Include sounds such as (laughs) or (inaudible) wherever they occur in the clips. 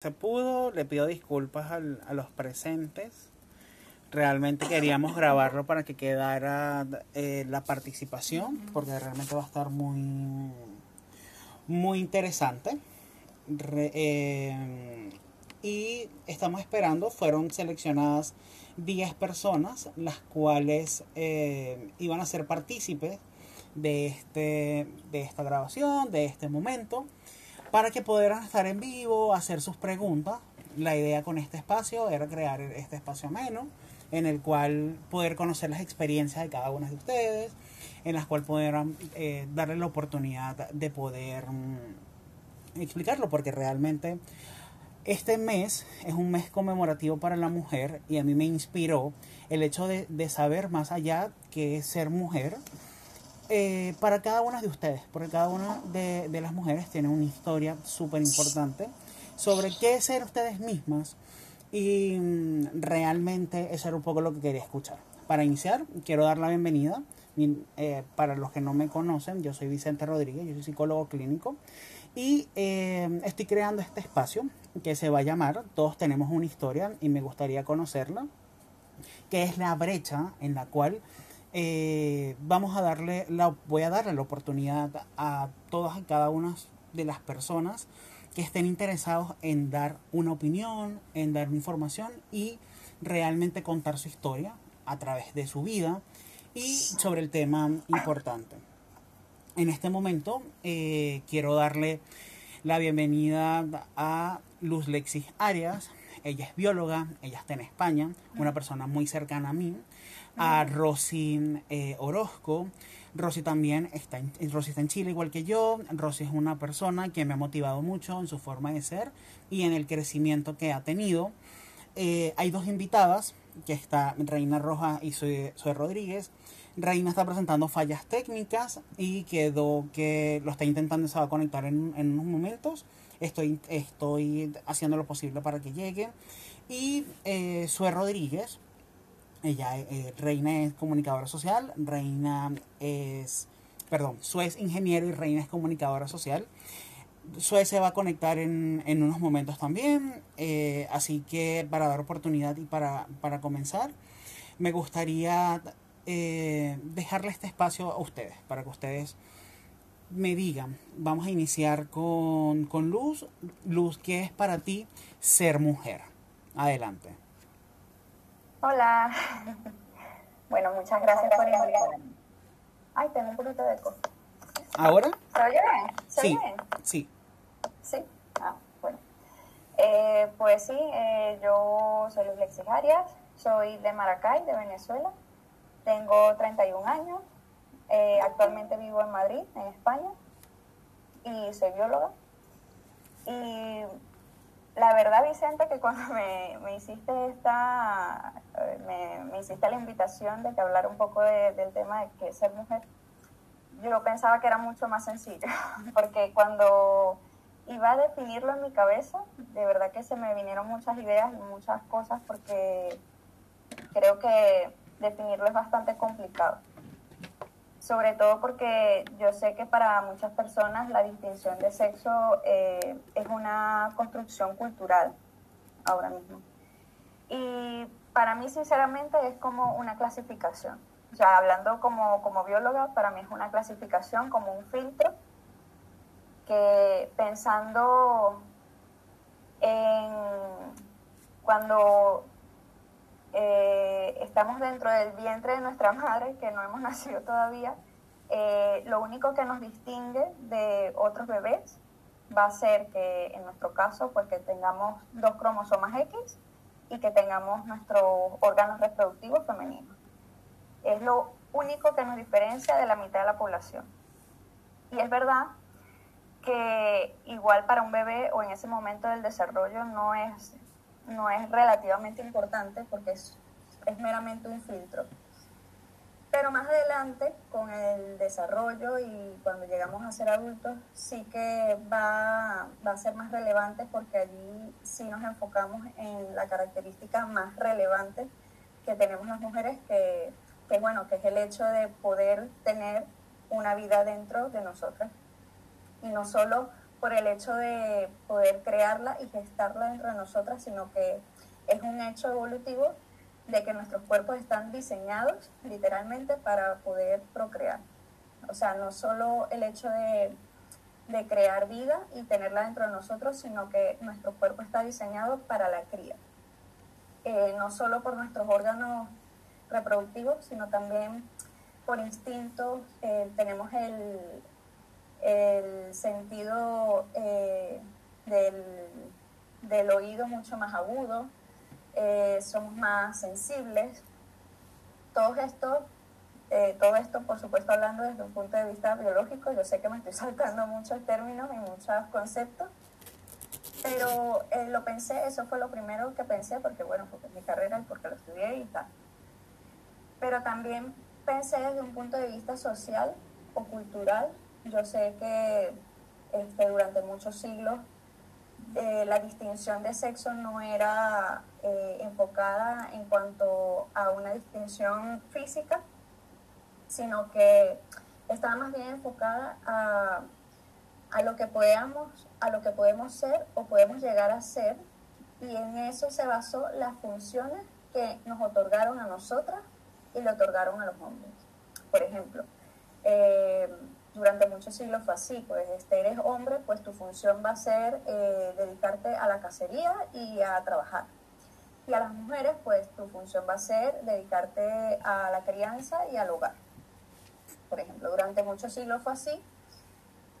se pudo, le pido disculpas a los presentes. Realmente queríamos grabarlo para que quedara eh, la participación, porque realmente va a estar muy, muy interesante. Re- eh, y estamos esperando, fueron seleccionadas 10 personas, las cuales eh, iban a ser partícipes de, este, de esta grabación, de este momento para que pudieran estar en vivo, hacer sus preguntas. La idea con este espacio era crear este espacio ameno, en el cual poder conocer las experiencias de cada una de ustedes, en las cuales pudieran eh, darle la oportunidad de poder mm, explicarlo, porque realmente este mes es un mes conmemorativo para la mujer y a mí me inspiró el hecho de, de saber más allá que es ser mujer, eh, para cada una de ustedes, porque cada una de, las mujeres tiene una historia súper importante sobre qué ser ustedes mismas y mm, realmente eso era un poco lo que quería escuchar. Para iniciar, quiero dar la bienvenida. Eh, para los que no me conocen, yo soy Vicente Rodríguez, yo soy psicólogo clínico y eh, estoy creando este espacio que se va a llamar Todos tenemos una historia y me gustaría conocerla, que es la brecha en la cual eh, vamos a darle la, voy a darle la oportunidad a todas y cada una de las personas que estén interesados en dar una opinión, en dar información y realmente contar su historia a través de su vida y sobre el tema importante. En este momento eh, quiero darle la bienvenida a Luz Lexis Arias. Ella es bióloga, ella está en España, una persona muy cercana a mí. A Rosy eh, Orozco. Rosy también está en, Rosy está en Chile igual que yo. Rosy es una persona que me ha motivado mucho en su forma de ser y en el crecimiento que ha tenido. Eh, hay dos invitadas, que está Reina Roja y Zoe, Zoe Rodríguez. Reina está presentando fallas técnicas y quedó que lo está intentando, se va a conectar en, unos momentos. Estoy, estoy haciendo lo posible para que llegue. Y eh, Zoe Rodríguez, ella, eh, Reina es comunicadora social, Reina es, perdón, Zoe es ingeniero y Reina es comunicadora social. Zoe se va a conectar en, en unos momentos también, eh, así que para dar oportunidad y para, para comenzar, me gustaría eh, dejarle este espacio a ustedes, para que ustedes me digan, vamos a iniciar con, con Luz. Luz, ¿qué es para ti ser mujer? Adelante. Hola. (laughs) Bueno, muchas gracias por invitarme. Ay, tengo un poquito de eco. ¿Ahora? ¿Se oye bien? ¿Se Sí, bien? sí. Sí. Ah, bueno. Eh, pues sí, eh, yo soy Luz Lexis Arias, soy de Maracay, de Venezuela. Tengo 31 años. Eh, actualmente vivo en Madrid, en España. Y soy bióloga. Y la verdad, Vicente, que cuando (laughs) me, me hiciste esta, me, me hiciste la invitación de que hablara un poco de- del tema de qué es ser mujer, yo pensaba que era mucho más sencillo, (laughs) porque cuando iba a definirlo en mi cabeza, de verdad que se me vinieron muchas ideas y muchas cosas, porque creo que definirlo es bastante complicado. Sobre todo porque yo sé que para muchas personas la distinción de sexo eh, es una construcción cultural ahora mismo. Y para mí, sinceramente, es como una clasificación. O sea, hablando como, como bióloga, para mí es una clasificación como un filtro que pensando en cuando eh, estamos dentro del vientre de nuestra madre, que no hemos (laughs) nacido todavía, eh, lo único que nos distingue de otros bebés va a ser que en nuestro caso, pues que tengamos dos cromosomas X y que tengamos nuestros órganos reproductivos femeninos. Es lo único que nos diferencia de la mitad de la población. Y es verdad que igual para un bebé o en ese momento del desarrollo no es, no es relativamente importante porque es, es meramente un filtro. Pero más adelante, con el desarrollo y cuando llegamos a ser adultos, sí que va, va a ser más relevante porque allí sí nos enfocamos en la característica más relevante que tenemos las mujeres, que, que, bueno, que es el hecho de poder tener una vida dentro de nosotras. Y no solo por el hecho de poder crearla y gestarla dentro de nosotras, sino que es un hecho evolutivo de que nuestros cuerpos están diseñados literalmente para poder procrear. O sea, no solo el hecho de, de crear vida y tenerla dentro de nosotros, sino que nuestro cuerpo está diseñado para la cría. Eh, no solo por nuestros órganos reproductivos, sino también por instinto. Eh, tenemos el, el sentido eh, del, del, oído mucho más agudo, eh, somos más sensibles. Todo esto, eh, todo esto, por supuesto, hablando desde un punto de vista biológico, yo sé que me estoy (laughs) saltando muchos términos y muchos conceptos, pero lo pensé, eso fue lo primero que pensé, porque bueno, porque es mi carrera y porque lo estudié y tal. Pero también pensé desde un punto de vista social o cultural yo sé que este, durante muchos siglos eh, la distinción de sexo no era eh, enfocada en cuanto a una distinción física, sino que estaba más bien enfocada a, a, lo que a lo que podemos ser o podemos llegar a ser, y en eso se basó las funciones que nos otorgaron a nosotras y le otorgaron a los hombres. Por ejemplo, eh, durante muchos siglos fue así, pues este, eres hombre, pues tu función va a ser eh, dedicarte a la cacería y a trabajar. Y a las mujeres, pues tu función va a ser dedicarte a la crianza y al hogar. Por ejemplo, durante muchos siglos fue así.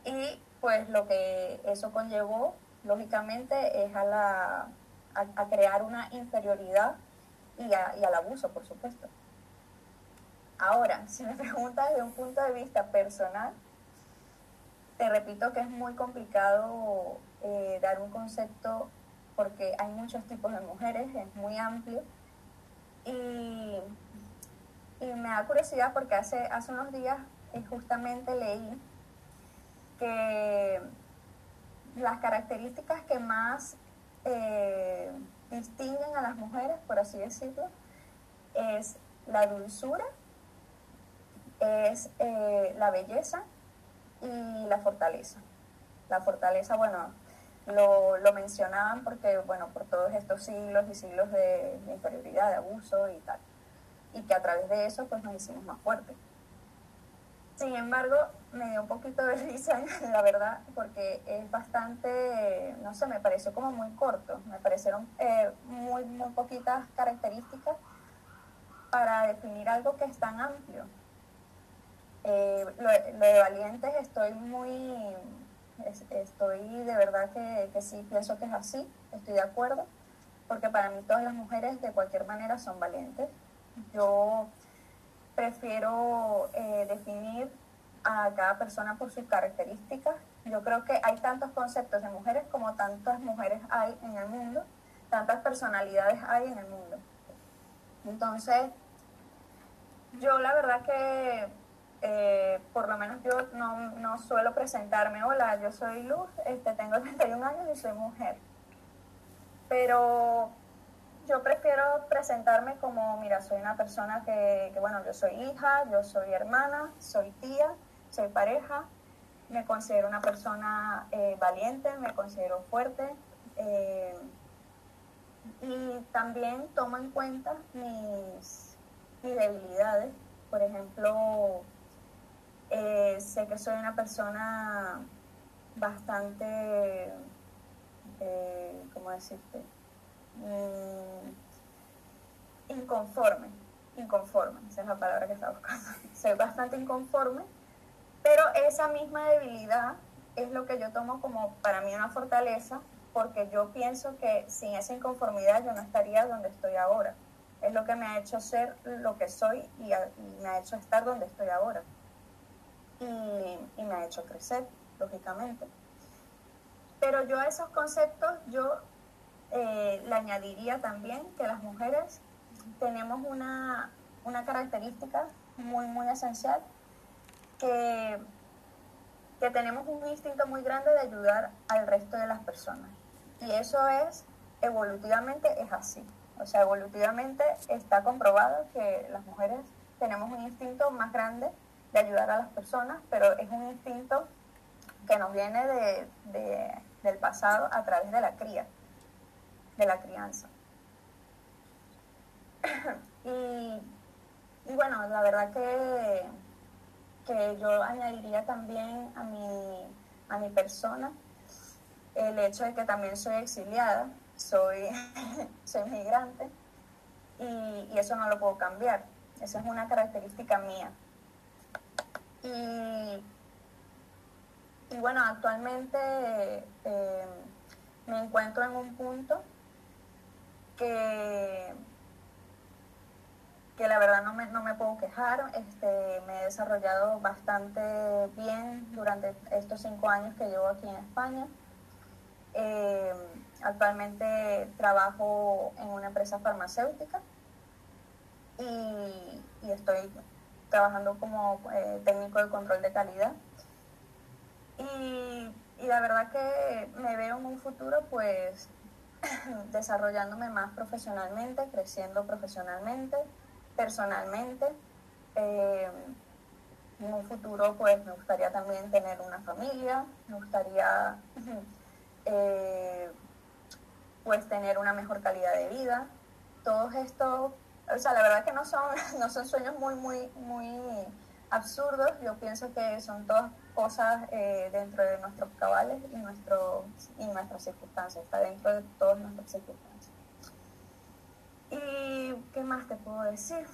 Y pues lo que eso conllevó, lógicamente, es a, la, a, crear una inferioridad y, y al abuso, por supuesto. Ahora, (laughs) si me preguntas desde un punto de vista personal, te repito que es muy complicado eh, dar un concepto porque hay muchos tipos de mujeres, es muy amplio. Y, me da curiosidad porque hace, hace unos días eh, justamente leí que las características que más eh, distinguen a las mujeres, por así decirlo, es la dulzura, es la belleza y la fortaleza. La fortaleza, bueno, lo, lo, mencionaban porque, bueno, por todos estos siglos y siglos de, inferioridad, de abuso y tal. Y que a través de eso, pues nos hicimos más fuertes. Sin embargo, me dio un poquito de (laughs) risa, la verdad, porque es bastante, no sé, me pareció como muy corto. Me parecieron eh, muy, muy poquitas características para definir algo que es tan amplio. Eh, lo, de valientes estoy muy, estoy de verdad que, que, sí pienso que es así, estoy de acuerdo, porque para mí todas las mujeres de cualquier manera son valientes. Yo prefiero eh, definir a cada persona por sus características. Yo creo que hay tantos conceptos de mujeres como tantas mujeres hay en el mundo, tantas personalidades hay en el mundo. Entonces, yo la verdad que eh, por lo menos yo no, no, suelo presentarme, hola, yo soy Luz, este, tengo 31 años y soy mujer. Pero yo prefiero presentarme como, mira, soy una persona que, bueno, yo soy hija, yo soy hermana, soy tía, soy pareja, me considero una persona eh, valiente, me considero fuerte eh, y también tomo en cuenta mis, mis debilidades. Por ejemplo, eh, sé que soy una persona bastante, eh, ¿cómo decirte? Mm, inconforme, inconforme, esa es la palabra que estaba buscando. (laughs) soy bastante inconforme, pero esa misma debilidad es lo que yo tomo como para mí una fortaleza, porque yo pienso que sin esa inconformidad yo no estaría donde estoy ahora. Es lo que me ha hecho ser lo que soy y me ha hecho estar donde estoy ahora y, me ha hecho crecer, lógicamente. Pero yo a esos conceptos, yo eh, le añadiría también que las mujeres tenemos una, una característica muy, muy esencial, que, que tenemos un instinto muy grande de ayudar al resto de las personas. Y eso es, evolutivamente es así. O sea, evolutivamente está comprobado que las mujeres tenemos un instinto más grande de ayudar a las personas, pero es un instinto que nos viene de, del pasado a través de la cría, de la crianza. (coughs) y, y, bueno, la verdad que, que yo añadiría también a mi, a mi persona el hecho de que también soy exiliada, soy, (laughs) soy migrante y, y eso no lo puedo cambiar. Esa es una característica mía. Y y bueno, actualmente eh, me encuentro en un punto que, que la verdad no me, no me puedo quejar. Este, me he desarrollado bastante bien durante estos cinco años que llevo aquí en España. Eh, actualmente trabajo en una empresa farmacéutica y, estoy trabajando como eh, técnico de control de calidad. Y, la verdad que me veo en un futuro pues (laughs) desarrollándome más profesionalmente, creciendo profesionalmente, personalmente. Eh, en un futuro pues me gustaría también tener una familia, me gustaría (laughs) eh, pues tener una mejor calidad de vida. Todos estos, o sea, la verdad que no son, (laughs) no son sueños muy, muy, muy absurdos, yo pienso que son todas cosas eh, dentro de nuestros cabales y, nuestro, y nuestras circunstancias, está dentro de todas nuestras circunstancias. ¿Y qué más te puedo decir?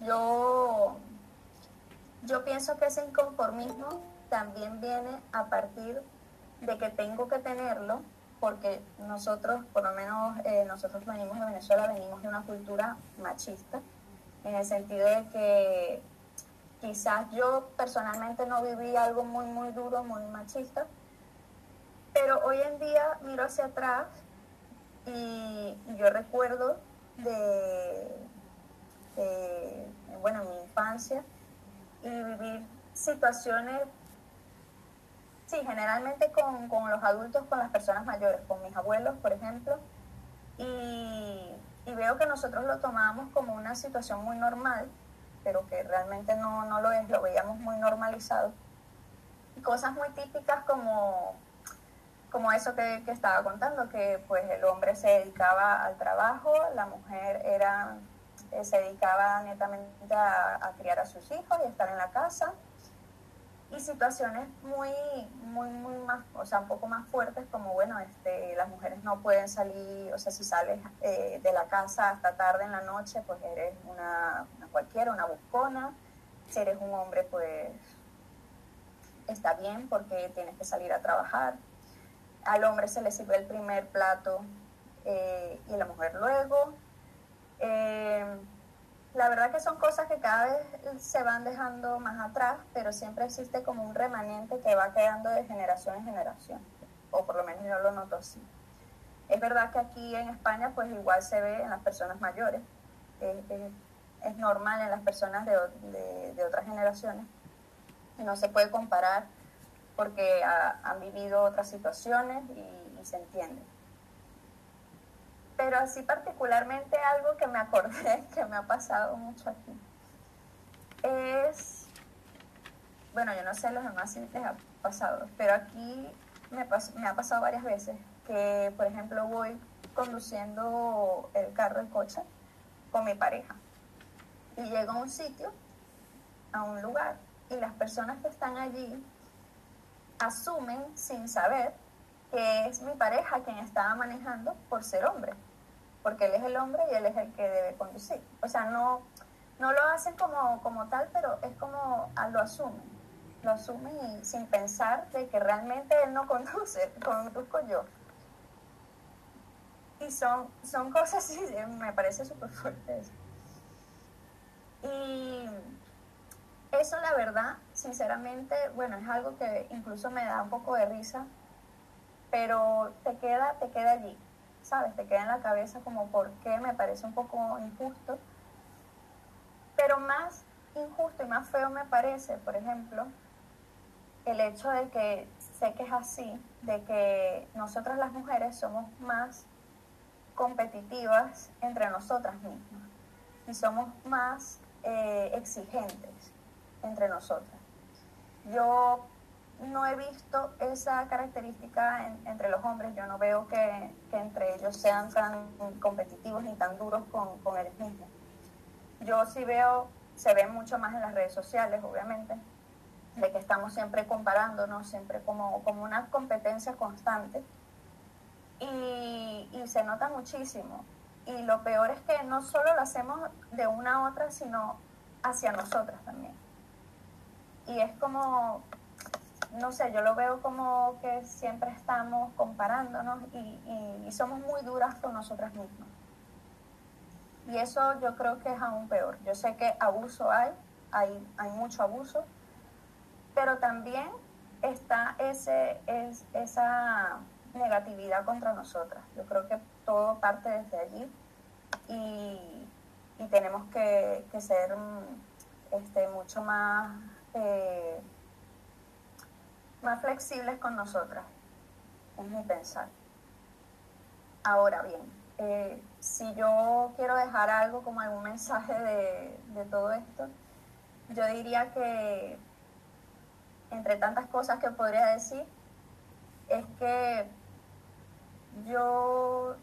Yo, yo pienso que ese inconformismo también viene a partir de que tengo que tenerlo, porque nosotros, por lo menos eh, nosotros venimos de Venezuela, venimos de una cultura machista, en el sentido de que quizás yo personalmente no viví algo muy, muy duro, muy machista, pero hoy en día miro hacia atrás y, yo recuerdo de, bueno, mi infancia y vivir situaciones, sí, generalmente con, con los adultos, con las personas mayores, con mis abuelos, por ejemplo, y y veo que nosotros lo tomábamos como una situación muy normal, pero que realmente no, no lo veíamos muy normalizado. Cosas muy típicas como, como eso que, que, estaba contando, que pues el hombre se dedicaba al trabajo, la mujer era, eh, se dedicaba netamente a, a criar a sus hijos y estar en la casa y situaciones muy, muy, muy más, o sea, un poco más fuertes como, bueno, este, las mujeres no pueden salir, o sea, si sales eh, de la casa hasta tarde en la noche, pues eres una, cualquiera, una buscona. Si eres un hombre, pues está bien porque tienes que salir a trabajar. Al hombre se le sirve el primer plato eh, y la mujer luego. Eh, la verdad que son cosas que cada vez se van dejando más atrás, pero siempre existe como un remanente que va quedando de generación en generación, o por lo menos yo lo noto así. Es verdad que aquí en España pues igual se ve en las personas mayores, es normal en las personas de, otras generaciones, y no se puede comparar porque han vivido otras situaciones y se entiende pero así particularmente algo que me acordé (laughs) que me ha pasado mucho aquí es, bueno, yo no sé los demás si les ha pasado, pero aquí me, me ha pasado varias veces que, por ejemplo, voy conduciendo el carro, el coche, con mi pareja y llego a un sitio, a un lugar, y las personas que están allí asumen sin saber que es mi pareja quien estaba manejando por ser hombre porque él es el hombre y él es el que debe conducir. O sea, no, no lo hacen como, como tal, pero es como ah, lo asumen. Lo asumen y sin pensar de que realmente él no (laughs) conduce, conduzco yo. Y son, son cosas (laughs) así, me parece súper fuerte eso. Y eso la verdad, sinceramente, bueno, es algo que incluso me da un poco de risa, pero te queda, te queda allí. ¿Sabes? Te queda en la cabeza como por qué me parece un poco injusto. Pero más injusto y más feo me parece, por ejemplo, el hecho de que sé que es así, de que nosotras las mujeres somos más competitivas entre nosotras mismas y somos más eh, exigentes entre nosotras. yo no he visto esa característica entre los hombres. Yo no veo que, entre ellos sean tan competitivos ni tan duros con, con ellos mismos. Yo sí veo, se ve mucho más en las redes sociales, obviamente, de que estamos siempre comparándonos, siempre como, como una competencia constante. Y, y se nota muchísimo. Y lo peor es que no solo lo hacemos de una a otra, sino hacia nosotras también. Y es como, no sé, yo lo veo como que siempre estamos comparándonos y, somos muy duras con nosotras mismas. Y eso yo creo que es aún peor. Yo sé que abuso hay, hay, hay mucho abuso, pero también está ese, es, esa negatividad contra nosotras. Yo creo que todo parte desde allí y, y tenemos que, que ser este, mucho más... Eh, más flexibles con nosotras, es mi pensar. Ahora bien, eh, si yo quiero dejar algo como algún mensaje de, de todo esto, yo diría que entre tantas cosas que podría decir, es que yo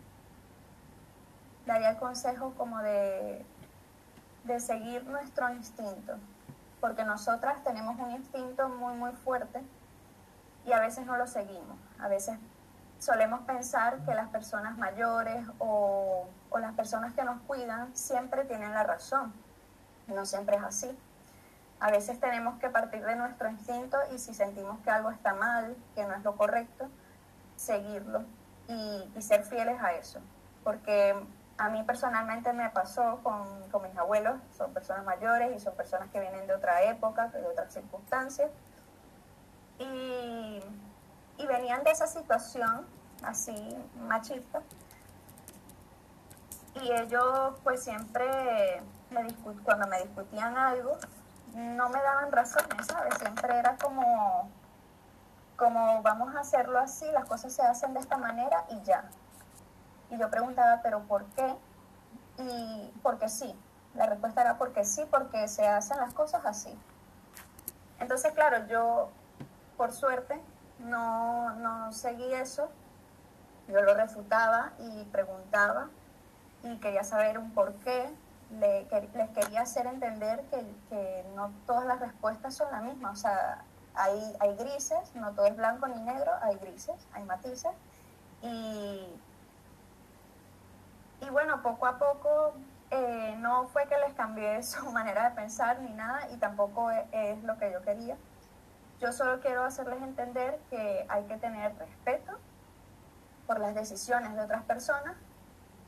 daría el consejo como de, de seguir nuestro instinto, porque nosotras tenemos un instinto muy, muy fuerte y a veces no lo seguimos. A veces solemos pensar que las personas mayores o, las personas que nos cuidan siempre tienen la razón. No siempre es así. A veces tenemos que partir de nuestro instinto y si sentimos que algo está mal, que no es lo correcto, seguirlo y, ser fieles a eso. Porque a mí personalmente me pasó con, con mis abuelos, son personas mayores y son personas que vienen de otra época, de otras circunstancias y, venían de esa situación así machista. Y ellos pues siempre, me cuando me discutían algo, no me daban razones, ¿sabes? Siempre era como, como vamos a hacerlo así, las cosas se hacen de esta manera y ya. Y yo preguntaba, ¿pero por qué? Y porque sí. La respuesta era porque sí, porque se hacen las cosas así. Entonces, claro, yo por suerte, no, no seguí eso. Yo lo refutaba y preguntaba y quería saber un por qué. les quería hacer entender que, no todas las respuestas son las mismas. O sea, hay, hay grises, no todo es blanco ni negro, hay grises, hay matices. Y, y bueno, poco a poco eh, no fue que les cambié (laughs) su manera de pensar ni nada y tampoco es lo que yo quería. Yo solo quiero hacerles entender que hay que tener respeto por las decisiones de otras personas,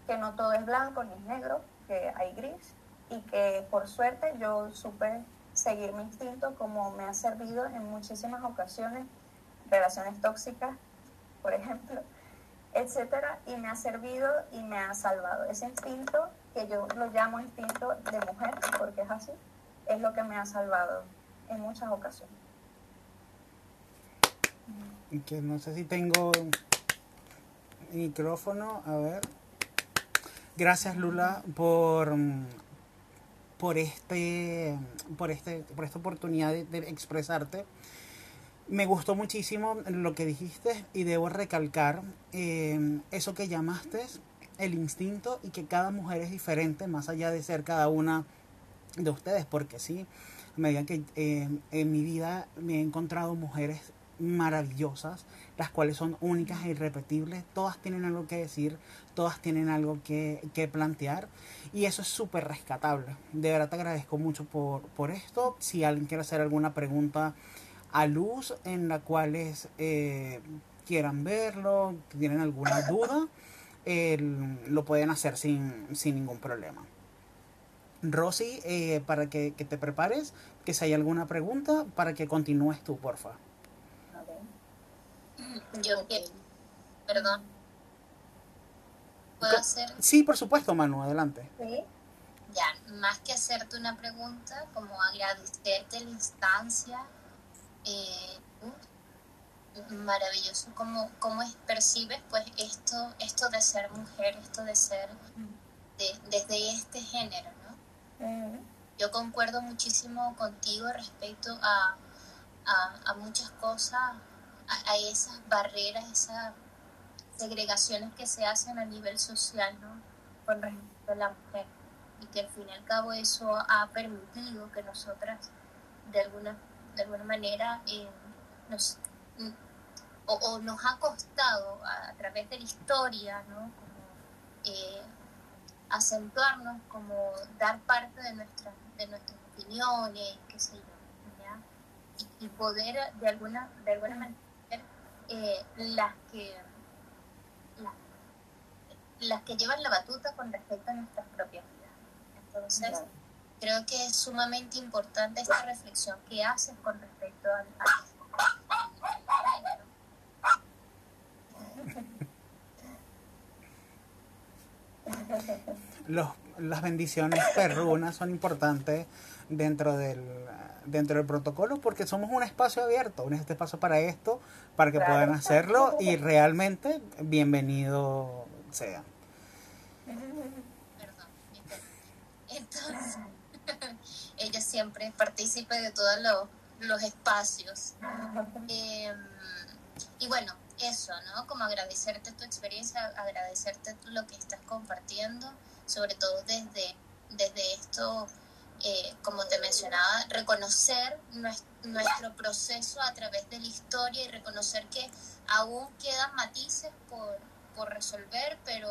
que no todo es blanco ni es negro, que hay gris y que por suerte yo supe seguir mi instinto como me ha servido en muchísimas ocasiones, relaciones tóxicas, por ejemplo, etcétera, y me ha servido y me ha salvado. Ese instinto, que yo lo llamo instinto de mujer, porque es así, es lo que me ha salvado en muchas ocasiones que no sé si tengo micrófono, a ver. Gracias Lula por por este por este por esta oportunidad de, expresarte. Me gustó muchísimo lo que dijiste y debo recalcar eh, eso que llamaste el instinto y que cada mujer es diferente más allá de ser cada una de ustedes, porque sí, a medida que eh, en mi vida me he encontrado mujeres maravillosas, las cuales son únicas e irrepetibles, todas tienen algo que decir, todas tienen algo que, plantear y eso es súper rescatable. De verdad te agradezco mucho por, por esto. Si alguien quiere hacer alguna pregunta a luz en la cual eh, quieran verlo, tienen alguna duda, lo pueden hacer sin, ningún problema. Rosy, eh, para que, que, te prepares, que si hay alguna pregunta, para que continúes tú, porfa. Yo perdón. ¿Puedo hacer? Sí, por supuesto, Manu, adelante. ¿Sí? Ya, más que hacerte una pregunta, como agradecerte la instancia, eh, maravilloso cómo, cómo percibes pues esto, esto de ser mujer, esto de ser desde este género, ¿no? Yo concuerdo muchísimo contigo respecto a a, muchas cosas, a, esas barreras, esas segregaciones que se hacen a nivel social, ¿no? Con respecto a la mujer. Y que al fin y al cabo eso ha permitido que nosotras, de alguna, de alguna manera, eh, nos, o, nos ha costado a, través de la historia, ¿no? Eh, acentuarnos, como dar parte de, nuestra, de nuestras opiniones, qué sé yo y, poder de alguna, de alguna manera eh, las que las que llevan la batuta con respecto a nuestras propias vidas. Entonces, creo que es sumamente importante esta reflexión que haces con respecto a, Los, las bendiciones perrunas son importantes dentro del dentro del protocolo porque somos un espacio abierto, un espacio para esto, para que puedan hacerlo y realmente bienvenido sea. Perdón. Entonces, (laughs) ella siempre participe de todos los, los espacios. Em, y bueno, eso, ¿no? Como agradecerte tu experiencia, agradecerte lo que estás compartiendo, sobre todo desde, desde esto eh, como te mencionaba, reconocer nuestro proceso a través de la historia y reconocer que aún quedan matices por, por resolver, pero,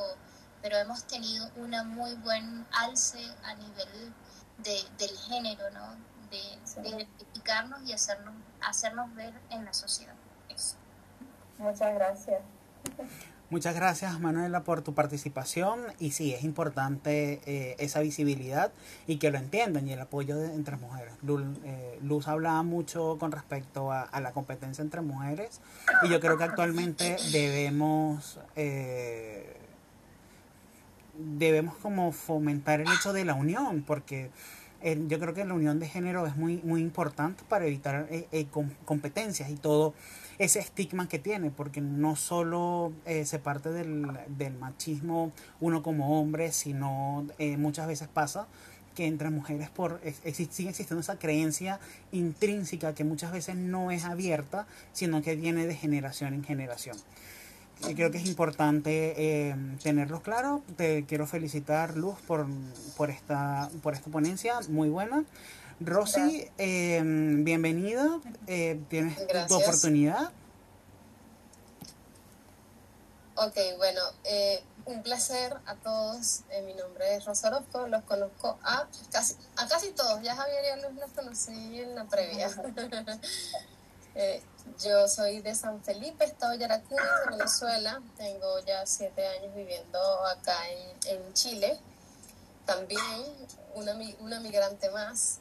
pero hemos tenido una muy buen alce a nivel de, del género, ¿no? De, identificarnos y hacernos, hacernos ver en la sociedad. Muchas gracias. Muchas gracias Manuela por tu participación y sí, es importante eh, esa visibilidad y que lo entiendan y el apoyo de, entre mujeres. Eh, Luz, hablaba mucho con respecto a, la competencia entre mujeres y yo creo que actualmente debemos... Eh, debemos como fomentar el hecho de la unión porque yo creo que la unión de género es muy muy importante para evitar competencias y todo ese estigma que tiene, porque no solo eh, se parte del, del, machismo uno como hombre, sino eh, muchas veces pasa que entre mujeres por sigue existiendo esa creencia intrínseca que muchas veces no es abierta, sino que viene de generación en generación. Y creo que es importante eh, tenerlo claro. Te quiero felicitar, Luz, por, por, esta, por esta ponencia muy buena. Rosy, eh, bienvenida. Eh, tienes tu oportunidad. Ok, bueno, eh, un placer a todos. mi nombre es Rosa Orozco. Los conozco a casi, a casi todos. Ya Javier y Luz los conocí en la previa. (laughs) yo soy de San Felipe, Estado Yaracuy, Venezuela. Tengo ya siete años viviendo acá en, en Chile. También una, una migrante más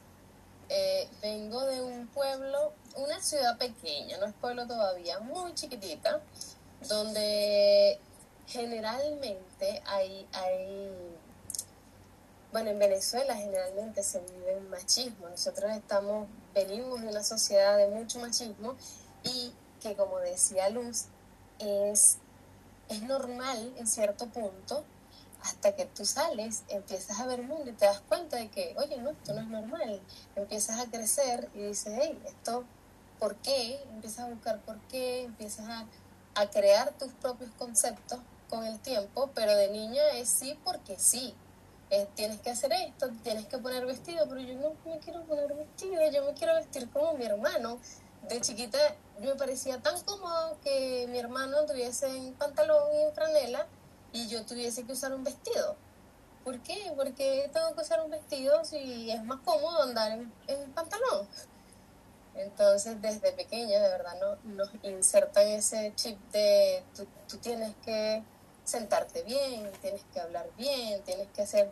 eh, vengo de un pueblo, una ciudad pequeña, no es pueblo todavía, muy chiquitita, donde generalmente hay, hay, bueno, en Venezuela generalmente se vive el machismo. Nosotros estamos, venimos de una sociedad de mucho machismo y que como decía Luz, es, es normal en cierto punto hasta que tú sales, empiezas a ver el mundo y te das cuenta de que, oye, no, esto no es normal. Empiezas a crecer y dices, hey, esto, ¿por qué? Empiezas a buscar por qué, empiezas a, crear tus propios conceptos con el tiempo, pero de niña es sí porque sí. tienes que hacer esto, tienes que poner vestido, pero yo no me quiero poner vestido, yo me quiero vestir como mi hermano. De chiquita yo me parecía tan cómodo que mi hermano tuviese en pantalón y en franela y yo tuviese que usar un vestido. ¿Por qué? Porque tengo que usar un vestido si es más cómodo andar en, en pantalón. Entonces, desde pequeña, de verdad, no, nos insertan ese chip de tú, tú, tienes que sentarte bien, tienes que hablar bien, tienes que hacer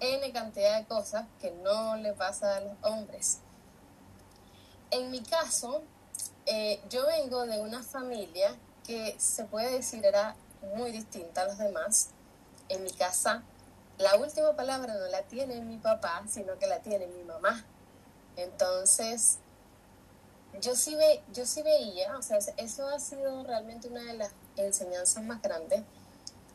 N cantidad de cosas que no le pasa a los hombres. En mi caso, eh, yo vengo de una familia que se puede decir era muy distinta a los demás. En mi casa, la última palabra no la tiene mi papá, sino que la tiene mi mamá. Entonces, yo sí, ve, yo sí veía, o sea, eso ha sido realmente una de las enseñanzas más grandes,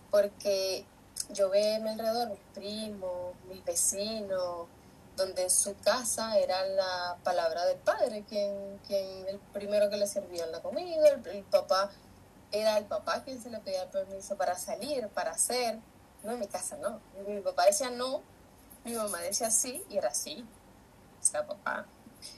porque yo veo a mi alrededor mis primos, mis vecinos, donde en su casa era la palabra del padre, quien, quien el primero que le servía la comida, el, papá era el papá quien se le pedía permiso para salir, para hacer. No, en mi casa no. Mi papá decía no, mi mamá decía sí y era sí. O sea, papá.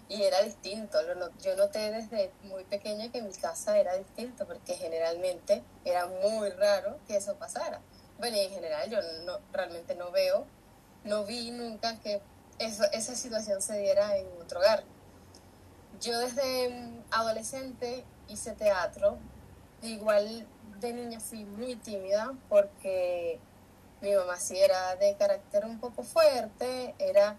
Y era distinto. Yo noté desde muy pequeña que en mi casa era distinto porque generalmente era muy raro que eso pasara. Bueno, y en general yo no, realmente no veo, no vi nunca que esa situación se diera en otro hogar. Yo desde mm, adolescente hice teatro, igual de niña fui muy tímida porque mi mamá sí era de carácter un poco fuerte, era,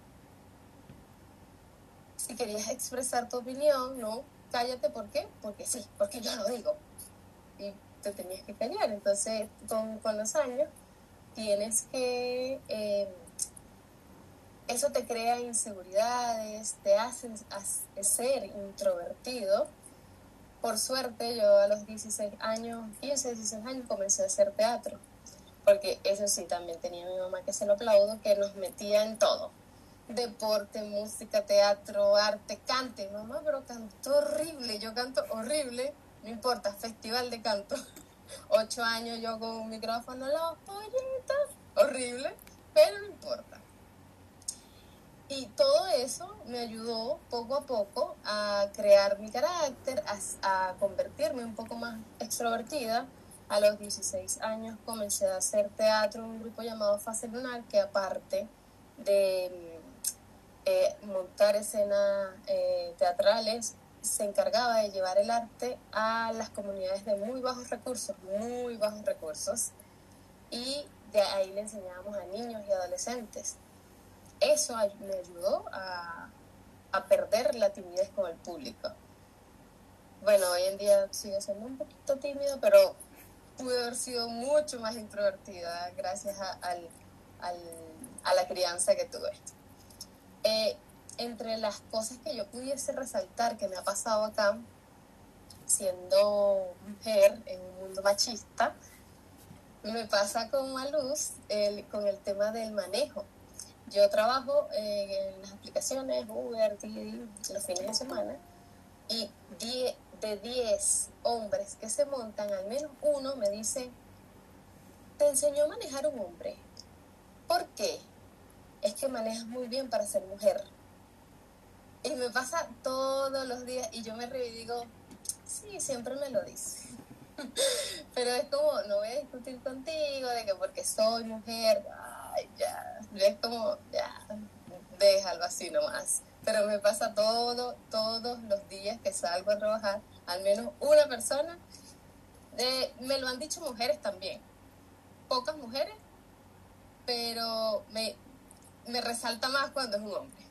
si querías expresar tu opinión, no, cállate, ¿por qué? Porque sí, porque yo lo digo. Y te tenías que callar, entonces con, con los años tienes que... Eh, eso te crea inseguridades, te hace ser introvertido. Por suerte, yo a los 16 años, 15, 16 años, comencé a hacer teatro. Porque eso sí, también tenía mi mamá que se lo aplaudo, que nos metía en todo. Deporte, música, teatro, arte, cante. Mamá, pero canto horrible, yo canto horrible, no importa, festival de canto. (laughs) Ocho años yo con un micrófono, los pollitos, horrible, pero no importa y todo eso me ayudó poco a poco a crear mi carácter, a, convertirme un poco más extrovertida. A los 16 años comencé a hacer teatro en un grupo llamado Fase Lunar, que aparte de eh, montar escenas eh, teatrales, se encargaba de llevar el arte a las comunidades de muy bajos recursos, muy bajos recursos, y de ahí le enseñábamos a niños y adolescentes eso me ayudó a, perder la timidez con el público. Bueno, hoy en día sigo siendo un poquito tímido, pero pude haber sido mucho más introvertida gracias a, a la crianza que tuve. Eh, entre las cosas que yo pudiese resaltar que me ha pasado acá, siendo mujer en un mundo machista, me pasa con luz el, con el tema del manejo. Yo trabajo en las aplicaciones Uber, Didi, los fines de semana y de 10 hombres que se montan, al menos uno me dice, te enseñó a manejar un hombre. ¿Por qué? Es que manejas muy bien para ser mujer. Y me pasa todos los días y yo me río y digo, sí, siempre me lo dice. (laughs) Pero es como, no voy a discutir contigo de que porque soy mujer, ya, es como, ya, déjalo así nomás. Pero me pasa todo, todos los días que salgo a trabajar, al menos una persona, me lo han dicho mujeres también, pocas mujeres, pero me, me resalta más cuando es un hombre,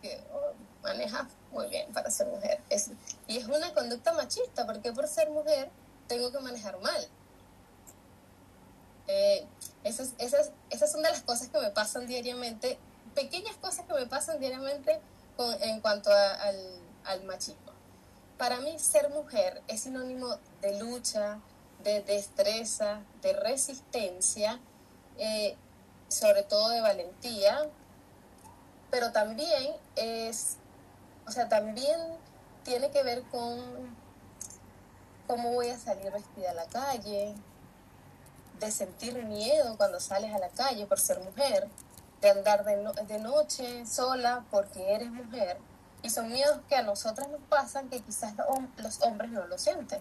que oh, maneja muy bien para ser mujer. y es una conducta machista, porque por ser mujer tengo que manejar mal. Eh, esas, esas, esas son de las cosas que me pasan diariamente, pequeñas cosas que me pasan diariamente con, en cuanto al, al machismo. Para mí ser mujer es sinónimo de lucha, de destreza, de resistencia, eh, sobre todo de valentía, pero también es, o sea, también tiene que ver con cómo voy a salir vestida a la calle, de sentir miedo cuando sales a la calle por ser mujer, de andar de, de noche sola porque eres mujer. Y son miedos que a nosotras nos pasan que quizás los hombres no lo sienten.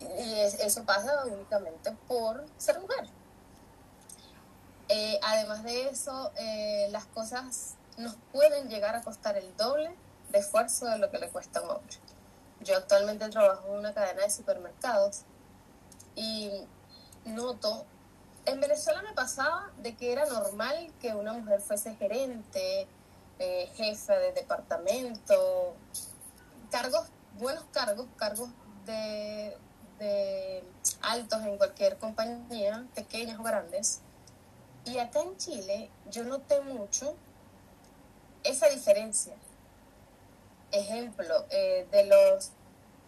Y eso pasa únicamente por ser mujer. Eh, además de eso, eh, las cosas nos pueden llegar a costar el doble de esfuerzo de lo que le cuesta a un hombre. Yo actualmente trabajo en una cadena de supermercados y noto, en Venezuela me pasaba de que era normal que una mujer fuese gerente, eh, jefa de departamento, cargos, buenos cargos, cargos de, altos en cualquier compañía, pequeñas o grandes. Y acá en Chile yo noté mucho esa diferencia. Ejemplo, eh, de los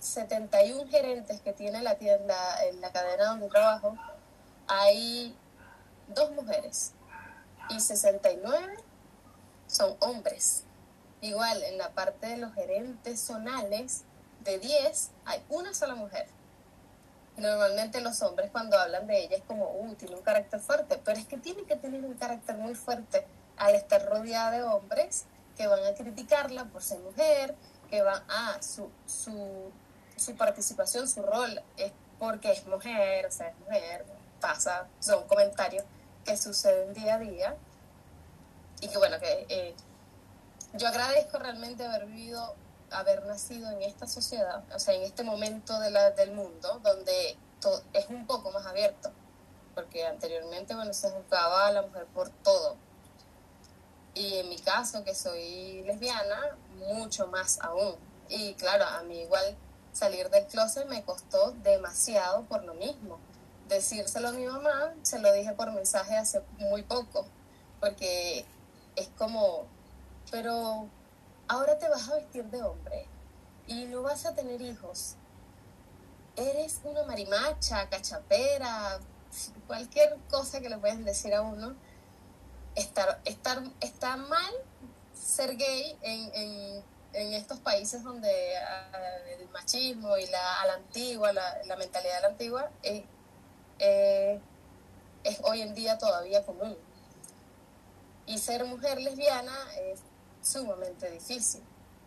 71 gerentes que tiene la tienda en la cadena donde trabajo, hay dos mujeres y 69 son hombres. Igual, en la parte de los gerentes zonales, de 10 hay una sola mujer. Normalmente los hombres cuando hablan de ella es como, uh, tiene un carácter fuerte, pero es que tiene que tener un carácter muy fuerte al estar rodeada de hombres que van a criticarla por ser mujer, que van a su, su, su participación, su rol es porque es mujer, o sea, es mujer, pasa, son comentarios que suceden día a día y que bueno, que eh, yo agradezco realmente haber vivido, haber nacido en esta sociedad, o sea, en este momento de la, del mundo donde todo es un poco más abierto, porque anteriormente, bueno, se juzgaba a la mujer por todo. Y en mi caso, que soy lesbiana, mucho más aún. Y claro, a mí igual salir del closet me costó demasiado por lo mismo. Decírselo a mi mamá, se lo dije por mensaje hace muy poco, porque es como, pero ahora te vas a vestir de hombre y no vas a tener hijos. Eres una marimacha, cachapera, cualquier cosa que le puedan decir a uno. Estar, estar, está mal ser gay en, en, en estos países donde uh, el machismo y la, a antigua, la, mentalidad de la antigua es, eh, es hoy en día todavía común. Y ser mujer lesbiana es sumamente difícil.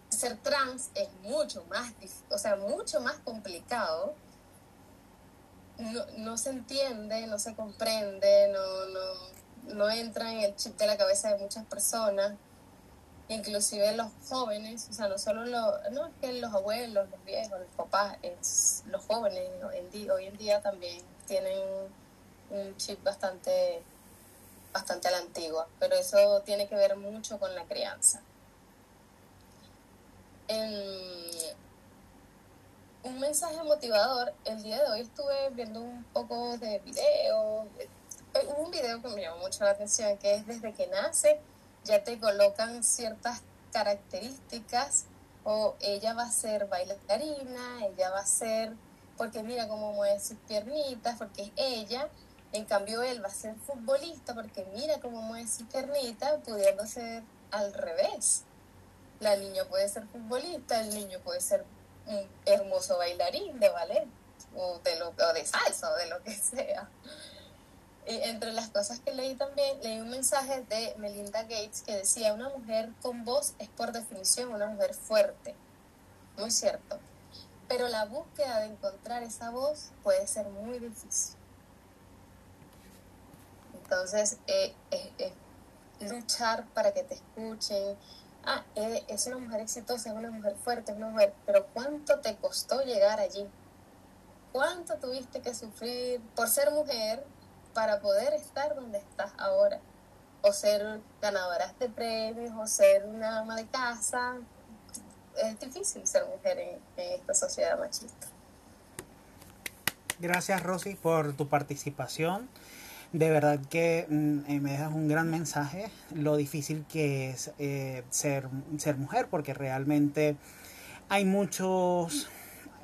Ser trans es mucho más, o sea, mucho más complicado. No, no se entiende, no se comprende, no, no, no entra en el chip de la cabeza de muchas personas inclusive los jóvenes, o sea, no solo los, no es que los abuelos, los viejos, los papás, es los jóvenes hoy en día, también tienen un chip bastante, bastante a la antigua, pero eso tiene que ver mucho con la crianza. un mensaje motivador, el día de hoy estuve viendo un poco de video, eh, hubo un video que me llamó mucho la atención, que es desde que nace ya te colocan ciertas características o ella va a ser bailarina, ella va a ser, porque mira cómo mueve sus piernitas, porque es ella, en cambio él va a ser futbolista porque mira cómo mueve sus piernitas, pudiendo ser al revés. La niña puede ser futbolista, el niño puede ser un hermoso bailarín de ballet o de, lo, o de salsa o de lo que sea. Y entre las cosas que leí también, leí un mensaje de Melinda Gates que decía, una mujer con voz es por definición una mujer fuerte. Muy cierto. Pero la búsqueda de encontrar esa voz puede ser muy difícil. Entonces, eh, luchar para que te escuchen. Ah, eh, es una mujer exitosa, es una mujer fuerte, es una mujer, pero ¿cuánto te costó llegar allí? ¿Cuánto tuviste que sufrir por ser mujer? Para poder estar donde estás ahora. O ser ganadoras de premios, o ser una ama de casa. Es difícil ser mujer en, esta sociedad machista. Gracias Rosy por tu participación. De verdad que mm, eh, me dejas un gran mensaje, lo difícil que es eh, ser, ser mujer, porque realmente hay muchos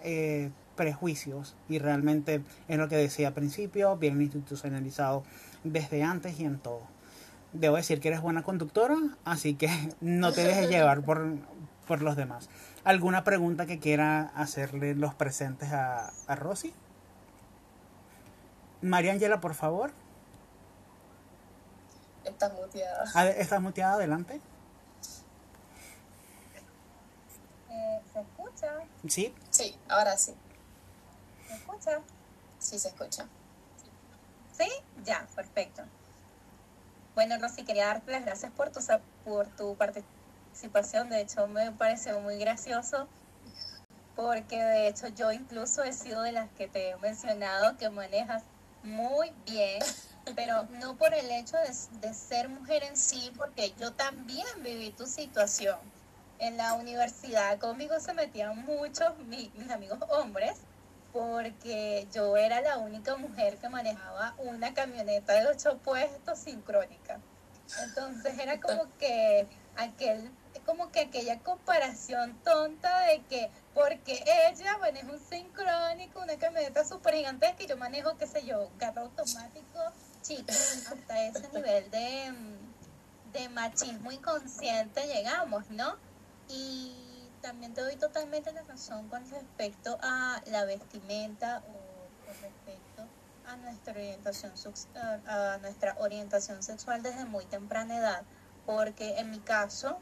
eh, prejuicios y realmente es lo que decía al principio, bien institucionalizado desde antes y en todo. Debo decir que eres buena conductora, así que no te dejes (laughs) llevar por, por los demás. ¿Alguna pregunta que quiera hacerle los presentes a, a Rosy? María Angela, por favor. Estás muteada. Ah, ¿Estás muteada? Adelante. Eh, ¿Se escucha? Sí. Sí, ahora sí. ¿Se escucha? Sí, se escucha. ¿Sí? Ya, perfecto. Bueno, Rosy, quería darte las gracias por tu, por tu participación. De hecho, me pareció muy gracioso porque de hecho yo incluso he sido de las que te he mencionado que manejas muy bien, pero no por el hecho de, de ser mujer en sí, porque yo también viví tu situación. En la universidad conmigo se metían muchos mis amigos hombres porque yo era la única mujer que manejaba una camioneta de ocho puestos sincrónica. Entonces era como (laughs) que aquel como que aquella comparación tonta de que porque ella maneja un sincrónico, una camioneta súper gigante que yo manejo, qué sé yo, un carro automático chico, hasta ese nivel de, de machismo inconsciente llegamos, ¿no? Y también te doy totalmente la razón con respecto a la vestimenta o con respecto a nuestra orientación, a nuestra orientación sexual desde muy temprana edad, porque en mi caso,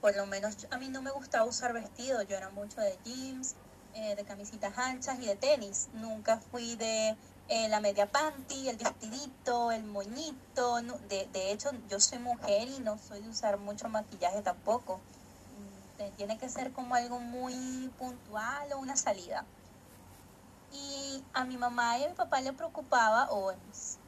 por lo menos a mí no me gustaba usar vestido, yo era mucho de jeans, eh, de camisitas anchas y de tenis, nunca fui de eh, la media panty, el vestidito, el moñito, de, de hecho yo soy mujer y no soy de usar mucho maquillaje tampoco, mm, tiene que ser como algo muy puntual o una salida. Y a mi mamá y a mi papá le preocupaba, o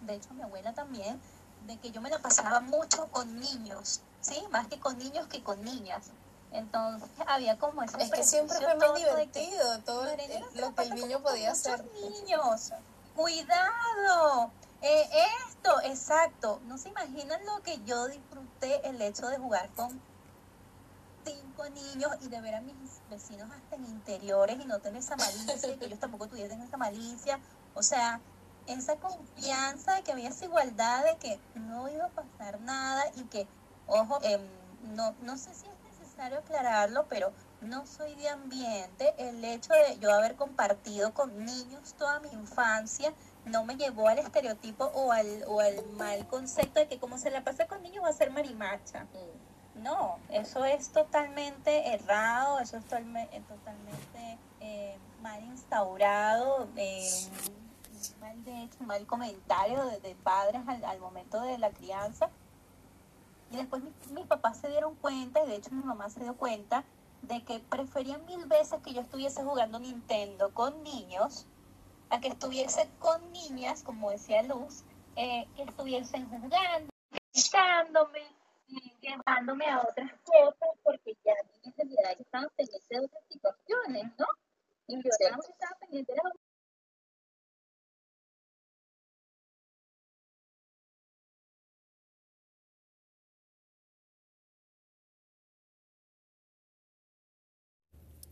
de hecho a mi abuela también, de que yo me la pasaba mucho con niños, ¿sí? Más que con niños que con niñas. Entonces había como ese Es que siempre fue muy divertido todo lo que el niño podía hacer. niños, cuidado, eh, esto, exacto. No se imaginan lo que yo disfruté el hecho de jugar con cinco niños y de ver a mis vecinos hasta en interiores y no tener esa malicia, que ellos tampoco tuviesen esa malicia. O sea, esa confianza de que había esa igualdad, de que no iba a pasar nada y que, ojo, em, no, no sé si es necesario aclararlo, pero no soy de ambiente. El hecho de yo haber compartido con niños toda mi infancia no me llevó al estereotipo o al, o al mal concepto de que como se la pasa con niños va a ser marimacha. Mm. No, eso es totalmente errado, eso es totalmente, eh, mal instaurado, eh, mal de hecho, mal comentario de, padres al, momento de la crianza. Y después mis, papás se dieron cuenta, y de hecho mi mamá se dio cuenta, de que preferían mil veces que yo estuviese jugando Nintendo con niños a que estuviese con niñas, como decía Luz, eh, que estuviesen jugando, gritándome, llevándome a otras cosas porque ya en realidad yo estaba de otras situaciones, ¿no? Y yo no estaba pendiente de las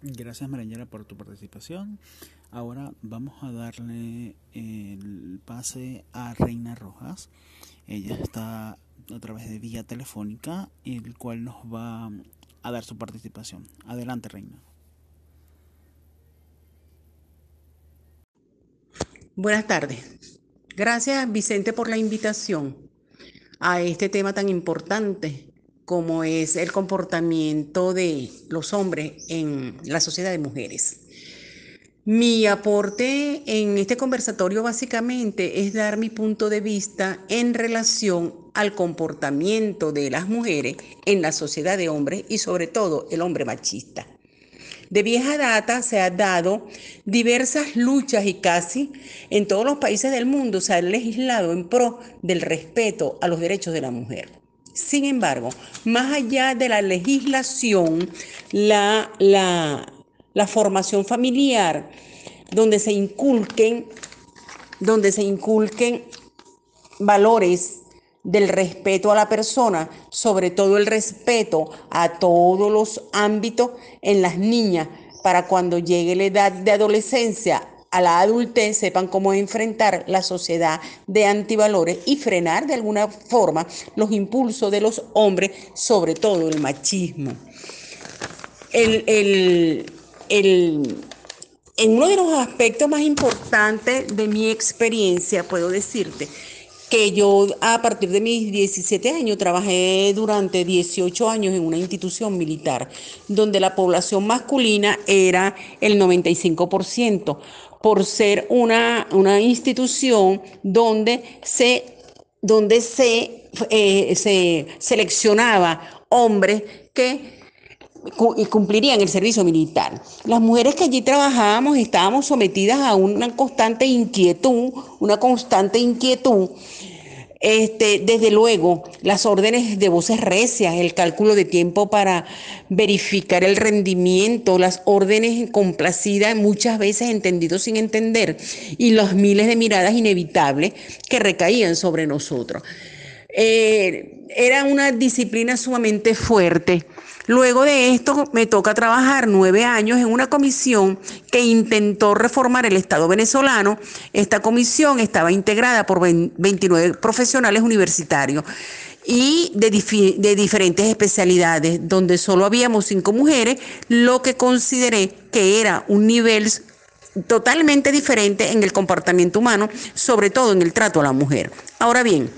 Gracias Mariangela por tu participación. Ahora vamos a darle el pase a Reina Rojas. Ella está a través de vía telefónica, el cual nos va a dar su participación. Adelante, Reina. Buenas tardes. Gracias, Vicente, por la invitación a este tema tan importante como es el comportamiento de los hombres en la sociedad de mujeres. Mi aporte en este conversatorio básicamente es dar mi punto de vista en relación al comportamiento de las mujeres en la sociedad de hombres y sobre todo el hombre machista. De vieja data se han dado diversas luchas y casi en todos los países del mundo se ha legislado en pro del respeto a los derechos de la mujer. Sin embargo, más allá de la legislación, la, la formación familiar, donde se donde se inculquen valores del respeto a la persona, sobre todo el respeto a todos los ámbitos en las niñas, para cuando llegue la edad de adolescencia a la adultez sepan cómo enfrentar la sociedad de antivalores y frenar de alguna forma los impulsos de los hombres, sobre todo el machismo. El, el, el, en uno de los aspectos más importantes de mi experiencia, puedo decirte que yo a partir de mis 17 años trabajé durante 18 años en una institución militar donde la población masculina era el 95%, por ser una, una institución donde se, donde se, eh, se seleccionaba hombres que y cumplirían el servicio militar. Las mujeres que allí trabajábamos estábamos sometidas a una constante inquietud, una constante inquietud. Este, desde luego, las órdenes de voces recias, el cálculo de tiempo para verificar el rendimiento, las órdenes complacidas, muchas veces entendidos sin entender, y los miles de miradas inevitables que recaían sobre nosotros. Eh, era una disciplina sumamente fuerte Luego de esto me toca trabajar nueve años en una comisión que intentó reformar el Estado venezolano. Esta comisión estaba integrada por 29 profesionales universitarios y de, diferentes especialidades, donde solo habíamos cinco mujeres, lo que consideré que era un nivel totalmente diferente en el comportamiento humano, sobre todo en el trato a la mujer. Ahora bien,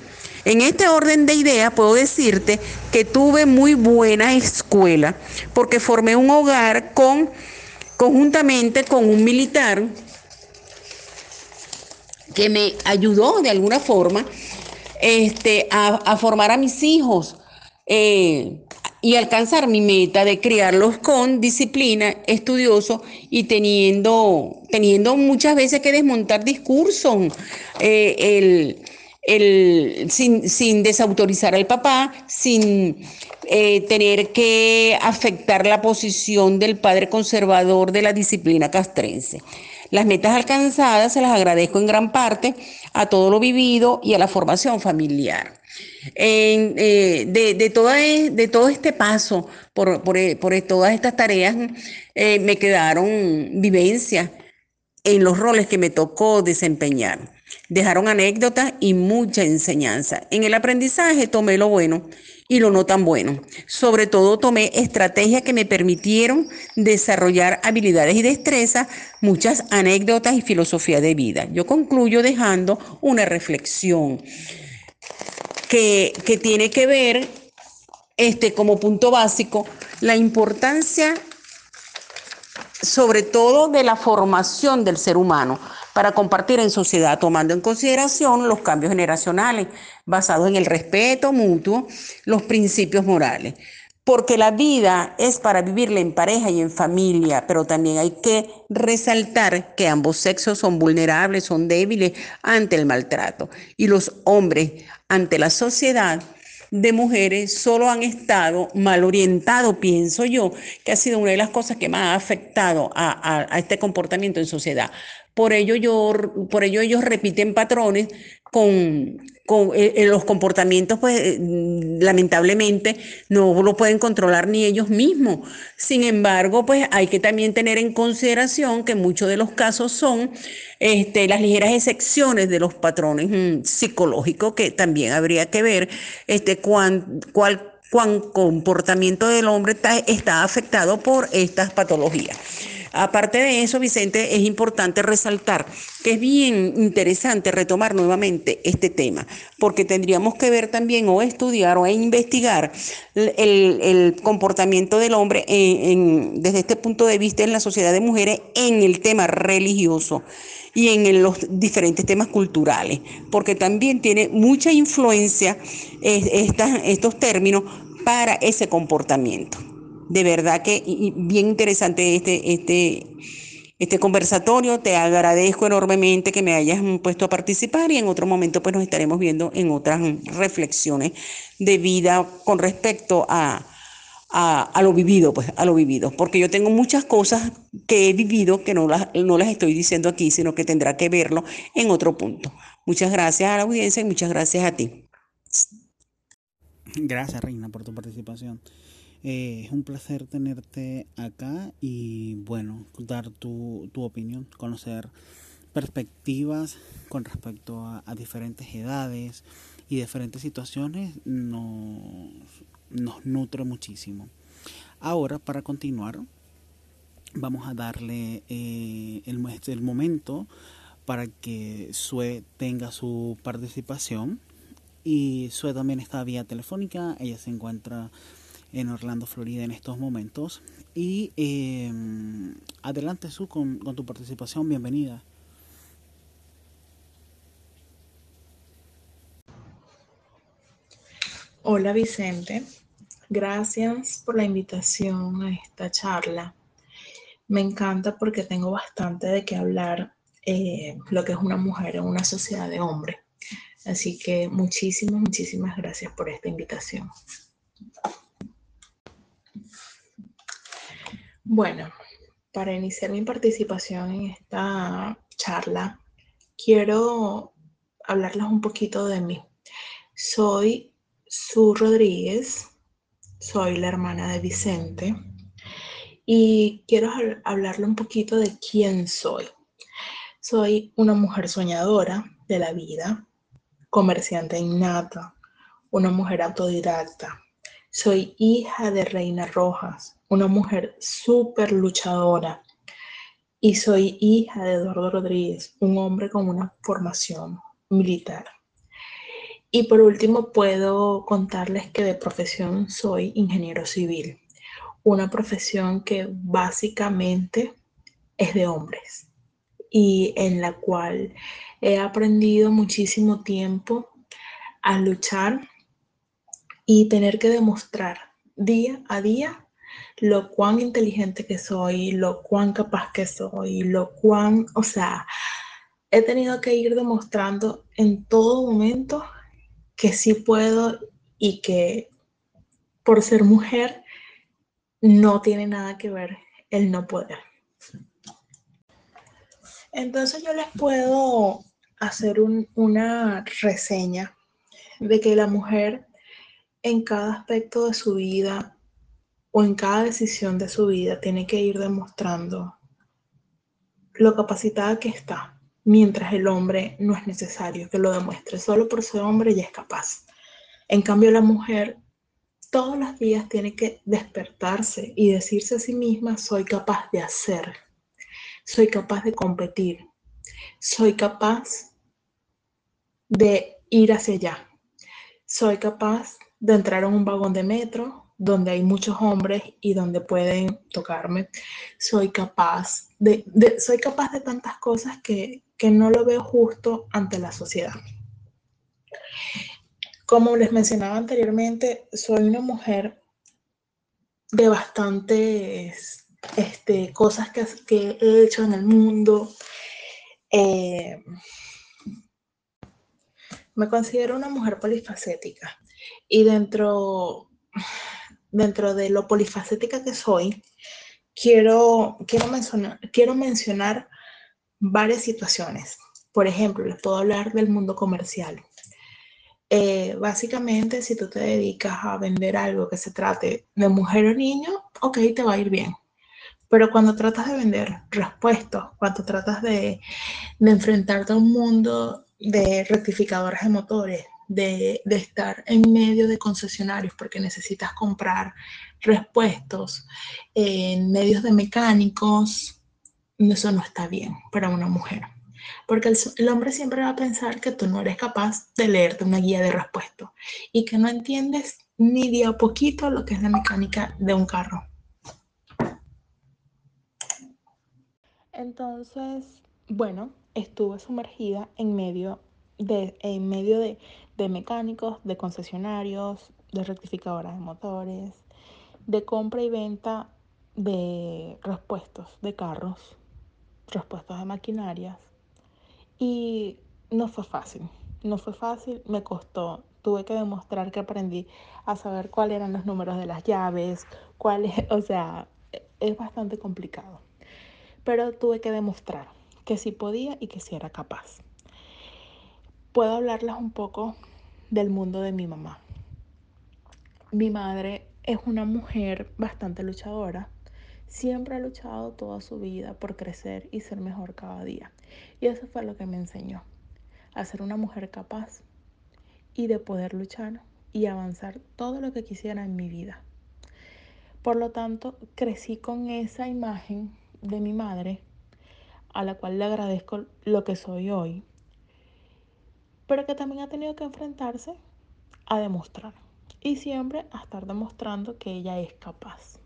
en este orden de ideas puedo decirte que tuve muy buena escuela porque formé un hogar con conjuntamente con un militar que me ayudó de alguna forma este, a, formar a mis hijos eh, y alcanzar mi meta de criarlos con disciplina, estudioso y teniendo, teniendo muchas veces que desmontar discursos, eh, el, sin, desautorizar al papá, sin eh, tener que afectar la posición del padre conservador de la disciplina castrense. Las metas alcanzadas se las agradezco en gran parte a todo lo vivido y a la formación familiar. Eh, de, e, de, todo este paso por, eh, todas estas tareas, eh, me quedaron vivencias en los roles que me tocó desempeñar. Dejaron anécdotas y mucha enseñanza. En el aprendizaje tomé lo bueno y lo no tan bueno. Sobre todo tomé estrategias que me permitieron desarrollar habilidades y destrezas, muchas anécdotas y filosofía de vida. Yo concluyo dejando una reflexión que, tiene que ver este, como punto básico la importancia sobre todo de la formación del ser humano para compartir en sociedad, tomando en consideración los cambios generacionales basados en el respeto mutuo, los principios morales. Porque la vida es para vivirla en pareja y en familia, pero también hay que resaltar que ambos sexos son vulnerables, son débiles ante el maltrato. Y los hombres ante la sociedad de mujeres solo han estado mal orientados, pienso yo, que ha sido una de las cosas que más ha afectado a, a este comportamiento en sociedad. Por ello, ellos repiten patrones con, eh, los comportamientos, pues eh, lamentablemente no lo pueden controlar ni ellos mismos. Sin embargo, pues hay que también tener en consideración que muchos de los casos son este, las ligeras excepciones de los patrones mm, psicológicos que también habría que ver este, cuán, cuál, comportamiento del hombre está afectado por estas patologías. Aparte de eso, Vicente, es importante resaltar que es bien interesante retomar nuevamente este tema, porque tendríamos que ver también o estudiar o investigar el, comportamiento del hombre desde este punto de vista en la sociedad de mujeres en el tema religioso y en los diferentes temas culturales, porque también tiene mucha influencia estos términos para ese comportamiento de verdad que bien interesante este, este, este conversatorio. Te agradezco enormemente que me hayas puesto a participar y en otro momento pues nos estaremos viendo en otras reflexiones de vida con respecto a, a, lo vivido, pues a lo vivido. Porque yo tengo muchas cosas que he vivido que no las, no las estoy diciendo aquí, sino que tendrá que verlo en otro punto. Muchas gracias a la audiencia y muchas gracias a ti. Gracias, Reina, por tu participación. Eh, es un placer tenerte acá y bueno, dar tu, tu opinión, conocer perspectivas con respecto a, diferentes edades y diferentes situaciones nos, nos nutre muchísimo. Ahora, para continuar, vamos a darle eh, el, el momento para que Sue tenga su participación. Y Sue también está vía telefónica, ella se encuentra en Orlando, Florida en estos momentos. Y em, adelante, Su, con, tu participación. Bienvenida. Hola Vicente, gracias por la invitación a esta charla. Me encanta porque tengo bastante de qué hablar eh, lo que es una mujer en una sociedad de hombres. Así que muchísimas, muchísimas gracias por esta invitación. Bueno, para iniciar mi participación en esta charla, quiero hablarles un poquito de mí. Soy Su Rodríguez, soy la hermana de Vicente y quiero hablarle un poquito de quién soy. Soy una mujer soñadora de la vida, comerciante innata, una mujer autodidacta. Soy hija de Reina Rojas, una mujer súper luchadora. Y soy hija de Eduardo Rodríguez, un hombre con una formación militar. Y por último, puedo contarles que de profesión soy ingeniero civil, una profesión que básicamente es de hombres y en la cual he aprendido muchísimo tiempo a luchar y tener que demostrar día a día lo cuán inteligente que soy, lo cuán capaz que soy, lo cuán, o sea, he tenido que ir demostrando en todo momento que sí puedo y que por ser mujer no tiene nada que ver el no poder. Entonces yo les puedo hacer una reseña de que la mujer en cada aspecto de su vida o en cada decisión de su vida tiene que ir demostrando lo capacitada que está, mientras el hombre no es necesario que lo demuestre, solo por ser hombre ya es capaz. En cambio, la mujer todos los días tiene que despertarse y decirse a sí misma, soy capaz de hacer, soy capaz de competir, soy capaz de ir hacia allá, soy capaz de entrar en un vagón de metro donde hay muchos hombres y donde pueden tocarme. Soy capaz de, soy capaz de tantas cosas que, que no lo veo justo ante la sociedad. Como les mencionaba anteriormente, soy una mujer de bastantes este, cosas que, que, he hecho en el mundo. Eh, me considero una mujer polifacética y dentro, dentro de lo polifacética que soy, quiero, quiero, mencionar, quiero mencionar varias situaciones. Por ejemplo, les puedo hablar del mundo comercial. Eh, básicamente, si tú te dedicas a vender algo que se trate de mujer o niño, ok, te va a ir bien. Pero cuando tratas de vender respuestos, cuando tratas de, enfrentarte a un mundo de rectificadoras de motores, de, estar en medio de concesionarios porque necesitas comprar respuestos en medios de mecánicos, eso no está bien para una mujer. Porque el, el, hombre siempre va a pensar que tú no eres capaz de leerte una guía de repuesto y que no entiendes ni de a poquito lo que es la mecánica de un carro. Entonces, bueno, estuve sumergida en medio de, en medio de, de mecánicos, de concesionarios, de rectificadoras de motores, de compra y venta de repuestos de carros, repuestos de maquinarias. Y no fue fácil, no fue fácil, me costó. Tuve que demostrar que aprendí a saber cuáles eran los números de las llaves, cuáles, (laughs) o sea, es bastante complicado. Pero tuve que demostrar que sí podía y que sí era capaz. Puedo hablarles un poco del mundo de mi mamá. Mi madre es una mujer bastante luchadora. Siempre ha luchado toda su vida por crecer y ser mejor cada día. Y eso fue lo que me enseñó. A ser una mujer capaz y de poder luchar y avanzar todo lo que quisiera en mi vida. Por lo tanto, crecí con esa imagen de mi madre, a la cual le agradezco lo que soy hoy, pero que también ha tenido que enfrentarse a demostrar y siempre a estar demostrando que ella es capaz.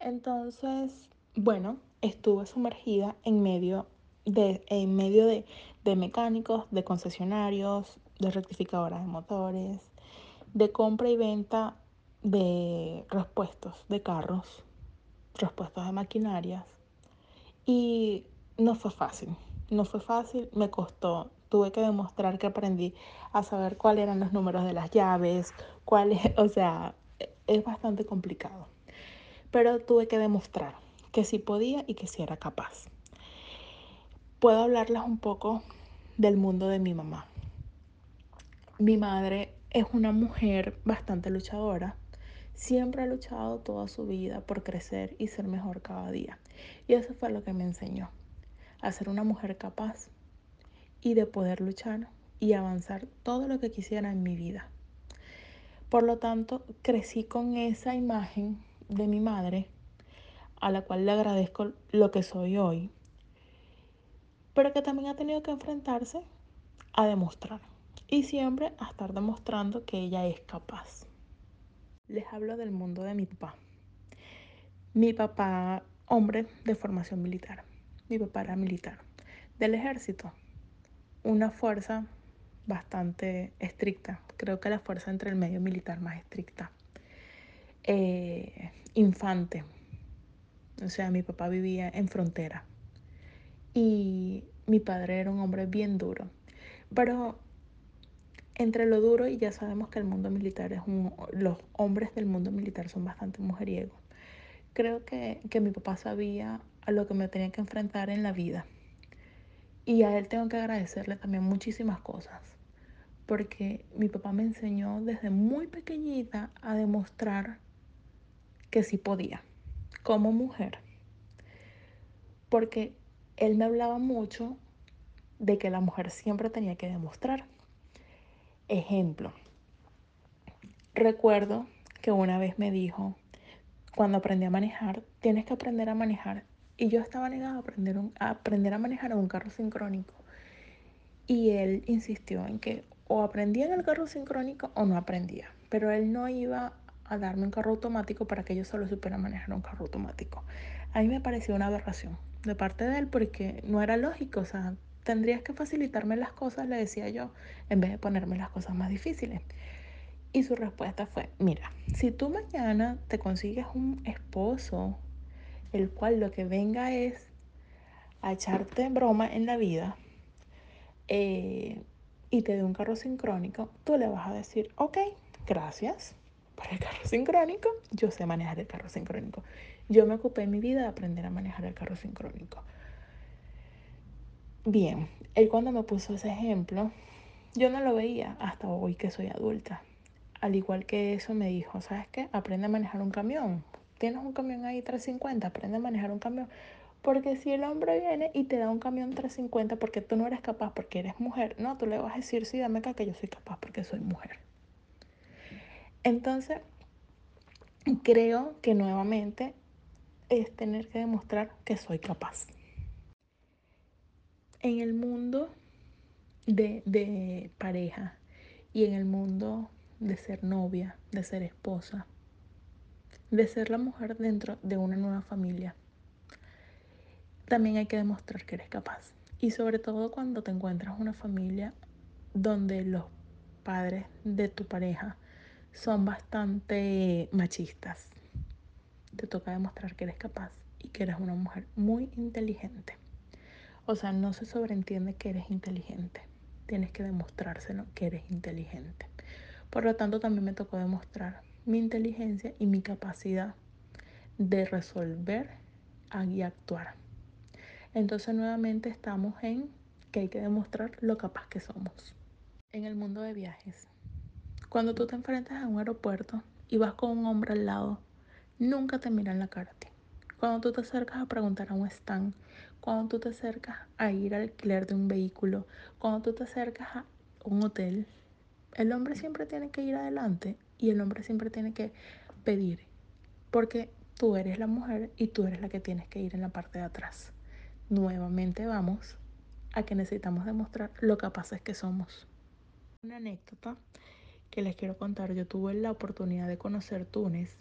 Entonces, bueno, estuve sumergida en medio de, en medio de, de mecánicos, de concesionarios, de rectificadoras de motores, de compra y venta de repuestos de carros, repuestos de maquinarias. Y no fue fácil, no fue fácil, me costó. Tuve que demostrar que aprendí a saber cuáles eran los números de las llaves, cuáles, (laughs) o sea, es bastante complicado. Pero tuve que demostrar que sí podía y que sí era capaz. Puedo hablarles un poco del mundo de mi mamá. Mi madre es una mujer bastante luchadora. Siempre ha luchado toda su vida por crecer y ser mejor cada día. Y eso fue lo que me enseñó. A ser una mujer capaz y de poder luchar y avanzar todo lo que quisiera en mi vida. Por lo tanto, crecí con esa imagen de mi madre, a la cual le agradezco lo que soy hoy, pero que también ha tenido que enfrentarse a demostrar y siempre a estar demostrando que ella es capaz. Les hablo del mundo de mi papá. Mi papá, hombre de formación militar. Mi papá era militar del ejército. Una fuerza bastante estricta. Creo que la fuerza entre el medio militar más estricta. Eh, infante. O sea, mi papá vivía en frontera. Y mi padre era un hombre bien duro. Pero entre lo duro y ya sabemos que el mundo militar es un... Los hombres del mundo militar son bastante mujeriegos. Creo que, que mi papá sabía a lo que me tenía que enfrentar en la vida. Y a él tengo que agradecerle también muchísimas cosas. Porque mi papá me enseñó desde muy pequeñita a demostrar que sí podía, como mujer. Porque él me hablaba mucho de que la mujer siempre tenía que demostrar. Ejemplo, recuerdo que una vez me dijo, cuando aprendí a manejar, tienes que aprender a manejar. Y yo estaba negada a aprender, a aprender a manejar un carro sincrónico. Y él insistió en que o aprendía en el carro sincrónico o no aprendía. Pero él no iba a darme un carro automático para que yo solo supiera manejar un carro automático. A mí me pareció una aberración de parte de él porque no era lógico. O sea, tendrías que facilitarme las cosas, le decía yo, en vez de ponerme las cosas más difíciles. Y su respuesta fue, mira, si tú mañana te consigues un esposo, el cual lo que venga es a echarte broma en la vida eh, y te dé un carro sincrónico, tú le vas a decir, ok, gracias por el carro sincrónico, yo sé manejar el carro sincrónico. Yo me ocupé en mi vida de aprender a manejar el carro sincrónico. Bien, él cuando me puso ese ejemplo, yo no lo veía hasta hoy que soy adulta. Al igual que eso me dijo, ¿sabes qué? Aprende a manejar un camión. Tienes un camión ahí 350, aprende a manejar un camión. Porque si el hombre viene y te da un camión 350 porque tú no eres capaz, porque eres mujer, no, tú le vas a decir, sí, dame acá que yo soy capaz porque soy mujer. Entonces, creo que nuevamente es tener que demostrar que soy capaz en el mundo de, de, pareja y en el mundo de ser novia, de ser esposa, de ser la mujer dentro de una nueva familia, también hay que demostrar que eres capaz. Y sobre todo cuando te encuentras una familia donde los padres de tu pareja son bastante machistas. Te toca demostrar que eres capaz y que eres una mujer muy inteligente. O sea, no se sobreentiende que eres inteligente. Tienes que demostrárselo que eres inteligente. Por lo tanto, también me tocó demostrar mi inteligencia y mi capacidad de resolver y actuar. Entonces, nuevamente estamos en que hay que demostrar lo capaz que somos. En el mundo de viajes, cuando tú te enfrentas a un aeropuerto y vas con un hombre al lado, nunca te miran la cara a ti. Cuando tú te acercas a preguntar a un stand, cuando tú te acercas a ir al alquiler de un vehículo, cuando tú te acercas a un hotel, el hombre siempre tiene que ir adelante y el hombre siempre tiene que pedir, porque tú eres la mujer y tú eres la que tienes que ir en la parte de atrás. Nuevamente vamos a que necesitamos demostrar lo capaces que somos. Una anécdota que les quiero contar, yo tuve la oportunidad de conocer Túnez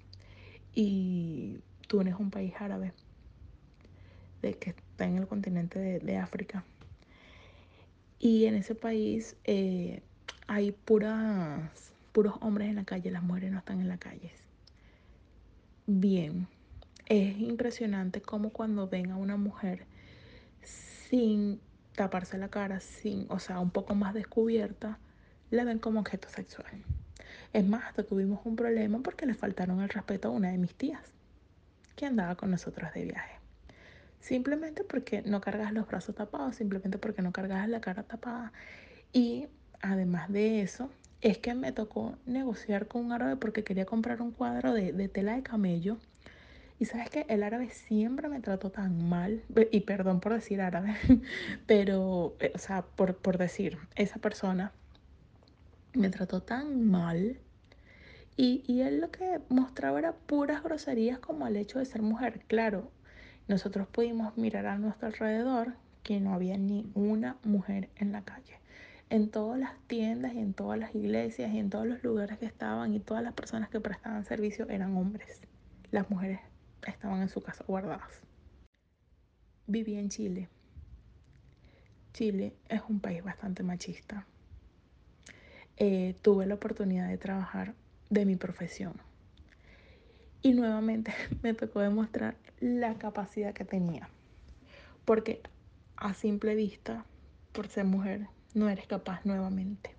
y Túnez es un país árabe de que está en el continente de, de África. Y en ese país eh, hay puras, puros hombres en la calle, las mujeres no están en la calle. Bien, es impresionante como cuando ven a una mujer sin taparse la cara, sin, o sea, un poco más descubierta, la ven como objeto sexual. Es más, hasta tuvimos un problema porque le faltaron el respeto a una de mis tías, que andaba con nosotros de viaje. Simplemente porque no cargas los brazos tapados, simplemente porque no cargas la cara tapada. Y además de eso, es que me tocó negociar con un árabe porque quería comprar un cuadro de, tela de camello. Y sabes que el árabe siempre me trató tan mal, y perdón por decir árabe, (laughs) pero, o sea, por, por decir, esa persona me trató tan mal Y, y él lo que mostraba era puras groserías como el hecho de ser mujer. Claro, nosotros pudimos mirar a nuestro alrededor que no había ni una mujer en la calle. En todas las tiendas y en todas las iglesias y en todos los lugares que estaban y todas las personas que prestaban servicio eran hombres. Las mujeres estaban en su casa guardadas. Viví en Chile. Chile es un país bastante machista. Eh, tuve la oportunidad de trabajar de mi profesión. Y nuevamente (laughs) me tocó demostrar la capacidad que tenía. Porque a simple vista, por ser mujer, no eres capaz nuevamente.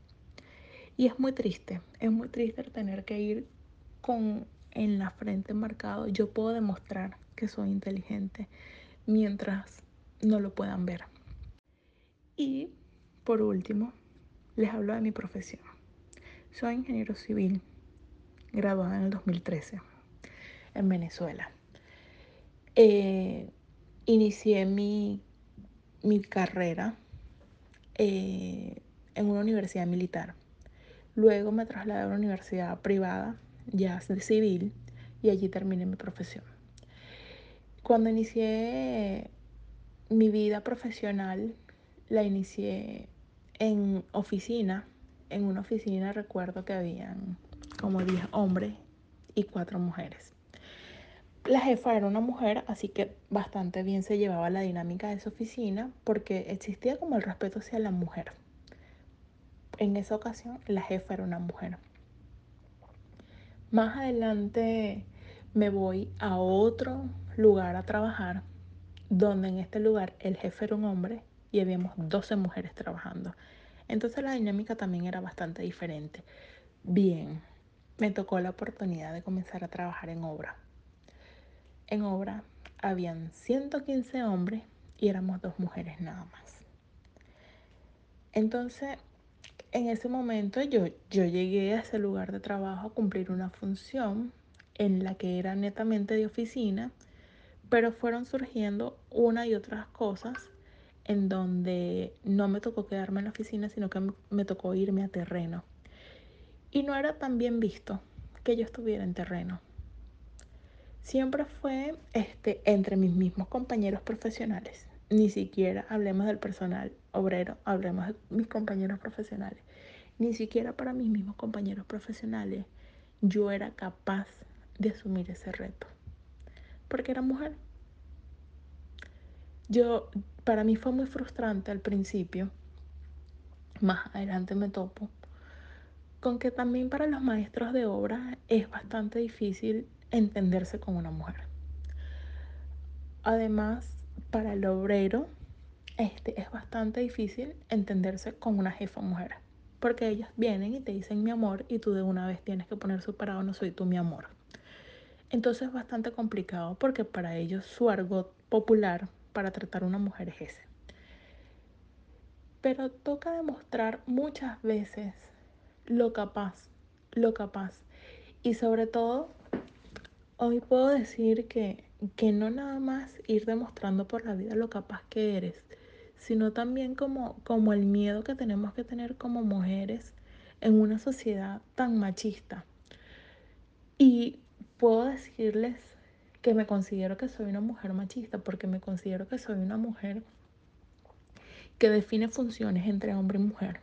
Y es muy triste, es muy triste tener que ir con en la frente marcado. Yo puedo demostrar que soy inteligente mientras no lo puedan ver. Y por último, les hablo de mi profesión. Soy ingeniero civil, graduada en el 2013 en Venezuela. Eh, inicié mi, mi carrera eh, en una universidad militar. Luego me trasladé a una universidad privada, ya de civil, y allí terminé mi profesión. Cuando inicié mi vida profesional, la inicié en oficina. En una oficina recuerdo que habían como 10 hombres y 4 mujeres. La jefa era una mujer, así que bastante bien se llevaba la dinámica de esa oficina porque existía como el respeto hacia la mujer. En esa ocasión la jefa era una mujer. Más adelante me voy a otro lugar a trabajar, donde en este lugar el jefe era un hombre y habíamos 12 mujeres trabajando. Entonces la dinámica también era bastante diferente. Bien, me tocó la oportunidad de comenzar a trabajar en obra. En obra habían 115 hombres y éramos dos mujeres nada más. Entonces, en ese momento yo, yo llegué a ese lugar de trabajo a cumplir una función en la que era netamente de oficina, pero fueron surgiendo una y otras cosas en donde no me tocó quedarme en la oficina, sino que me tocó irme a terreno. Y no era tan bien visto que yo estuviera en terreno. Siempre fue este, entre mis mismos compañeros profesionales. Ni siquiera hablemos del personal obrero, hablemos de mis compañeros profesionales. Ni siquiera para mis mismos compañeros profesionales yo era capaz de asumir ese reto. Porque era mujer. Yo, para mí fue muy frustrante al principio, más adelante me topo, con que también para los maestros de obra es bastante difícil entenderse con una mujer. Además, para el obrero este, es bastante difícil entenderse con una jefa mujer, porque ellas vienen y te dicen mi amor y tú de una vez tienes que poner su parado, no soy tú mi amor. Entonces es bastante complicado porque para ellos su argot popular para tratar a una mujer es ese. Pero toca demostrar muchas veces lo capaz, lo capaz. Y sobre todo, hoy puedo decir que, que no nada más ir demostrando por la vida lo capaz que eres, sino también como, como el miedo que tenemos que tener como mujeres en una sociedad tan machista. Y puedo decirles que me considero que soy una mujer machista porque me considero que soy una mujer que define funciones entre hombre y mujer.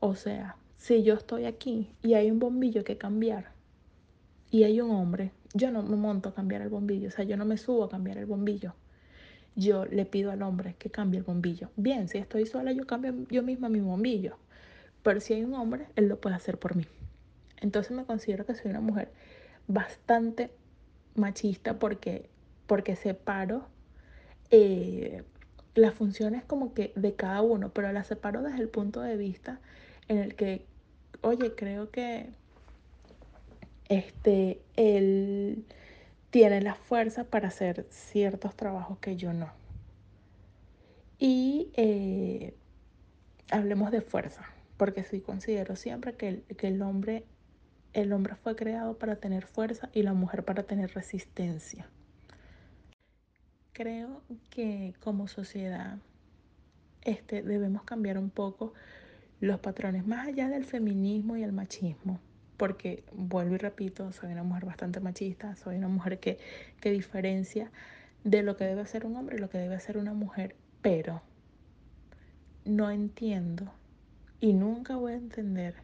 O sea, si yo estoy aquí y hay un bombillo que cambiar y hay un hombre, yo no me monto a cambiar el bombillo, o sea, yo no me subo a cambiar el bombillo. Yo le pido al hombre que cambie el bombillo. Bien, si estoy sola, yo cambio yo misma mi bombillo. Pero si hay un hombre, él lo puede hacer por mí. Entonces me considero que soy una mujer bastante machista porque, porque separo eh, las funciones como que de cada uno, pero las separo desde el punto de vista en el que, oye, creo que este, él tiene la fuerza para hacer ciertos trabajos que yo no. Y eh, hablemos de fuerza, porque sí considero siempre que el, que el hombre el hombre fue creado para tener fuerza y la mujer para tener resistencia. Creo que como sociedad este, debemos cambiar un poco los patrones, más allá del feminismo y el machismo. Porque vuelvo y repito, soy una mujer bastante machista, soy una mujer que, que diferencia de lo que debe ser un hombre y lo que debe ser una mujer, pero no entiendo y nunca voy a entender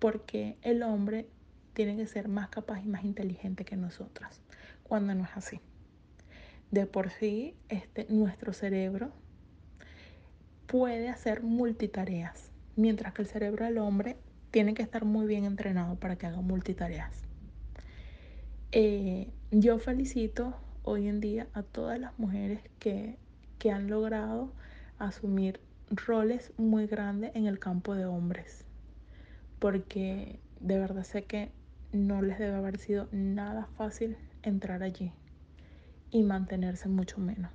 por qué el hombre tiene que ser más capaz y más inteligente que nosotras, cuando no es así. De por sí, este, nuestro cerebro puede hacer multitareas, mientras que el cerebro del hombre tiene que estar muy bien entrenado para que haga multitareas. Eh, yo felicito hoy en día a todas las mujeres que, que han logrado asumir roles muy grandes en el campo de hombres, porque de verdad sé que no les debe haber sido nada fácil entrar allí y mantenerse mucho menos.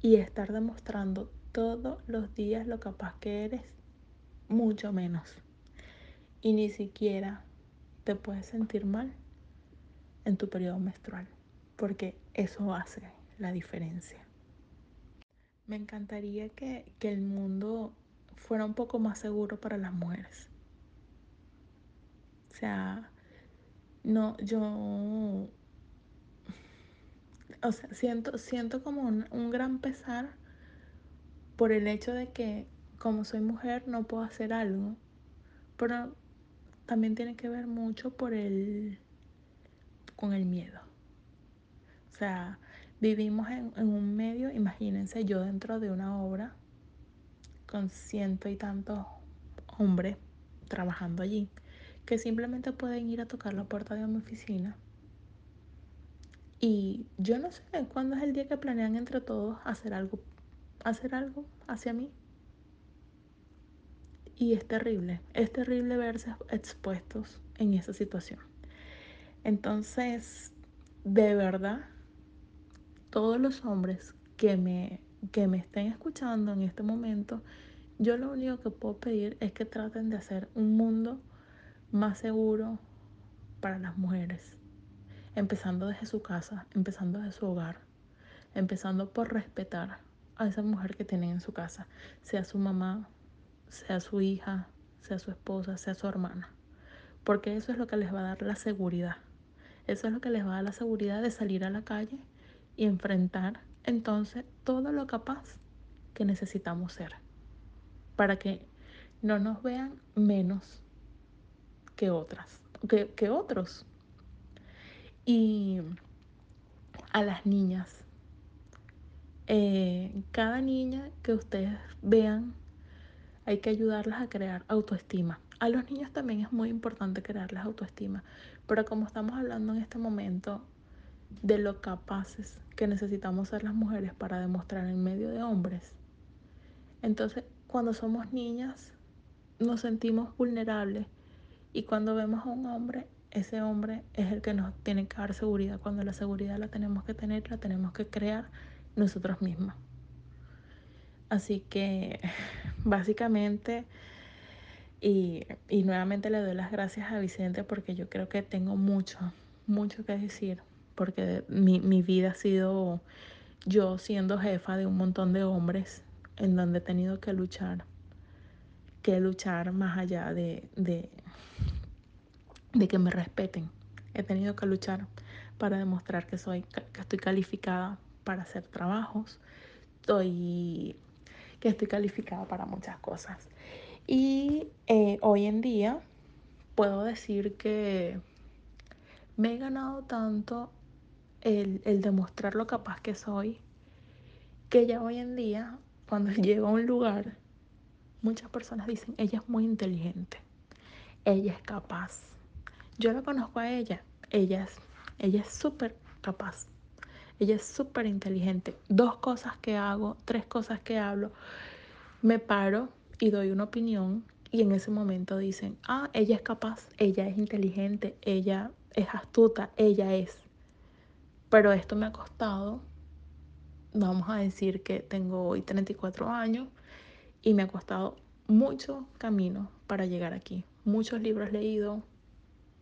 Y estar demostrando todos los días lo capaz que eres, mucho menos. Y ni siquiera te puedes sentir mal en tu periodo menstrual, porque eso hace la diferencia. Me encantaría que, que el mundo fuera un poco más seguro para las mujeres. O sea, no, yo, o sea, siento, siento como un, un gran pesar por el hecho de que como soy mujer no puedo hacer algo, pero también tiene que ver mucho por el, con el miedo. O sea, vivimos en, en un medio, imagínense yo dentro de una obra con ciento y tantos hombres trabajando allí, que simplemente pueden ir a tocar la puerta de mi oficina. Y yo no sé cuándo es el día que planean entre todos hacer algo, hacer algo hacia mí. Y es terrible, es terrible verse expuestos en esa situación. Entonces, de verdad, todos los hombres que me, que me estén escuchando en este momento, yo lo único que puedo pedir es que traten de hacer un mundo más seguro para las mujeres, empezando desde su casa, empezando desde su hogar, empezando por respetar a esa mujer que tienen en su casa, sea su mamá, sea su hija, sea su esposa, sea su hermana, porque eso es lo que les va a dar la seguridad, eso es lo que les va a dar la seguridad de salir a la calle y enfrentar entonces todo lo capaz que necesitamos ser. Para que no nos vean menos que otras, que, que otros. Y a las niñas, eh, cada niña que ustedes vean, hay que ayudarlas a crear autoestima. A los niños también es muy importante crearles autoestima, pero como estamos hablando en este momento de lo capaces que necesitamos ser las mujeres para demostrar en medio de hombres, entonces cuando somos niñas nos sentimos vulnerables y cuando vemos a un hombre, ese hombre es el que nos tiene que dar seguridad. Cuando la seguridad la tenemos que tener, la tenemos que crear nosotros mismos. Así que (laughs) básicamente, y, y, nuevamente le doy las gracias a Vicente porque yo creo que tengo mucho, mucho que decir, porque mi, mi vida ha sido yo siendo jefa de un montón de hombres en donde he tenido que luchar, que luchar más allá de, de, de que me respeten. He tenido que luchar para demostrar que soy, que estoy calificada para hacer trabajos, estoy, que estoy calificada para muchas cosas. Y eh, hoy en día puedo decir que me he ganado tanto el, el demostrar lo capaz que soy, que ya hoy en día cuando (laughs) llego a un lugar, muchas personas dicen, ella es muy inteligente, ella es capaz. Yo la conozco a ella, ella es ella es súper capaz, ella es súper inteligente. Dos cosas que hago, tres cosas que hablo, me paro y doy una opinión y en ese momento dicen, ah, ella es capaz, ella es inteligente, ella es astuta, ella es. Pero esto me ha costado vamos a decir que tengo hoy 34 años y me ha costado mucho camino para llegar aquí. Muchos libros leídos,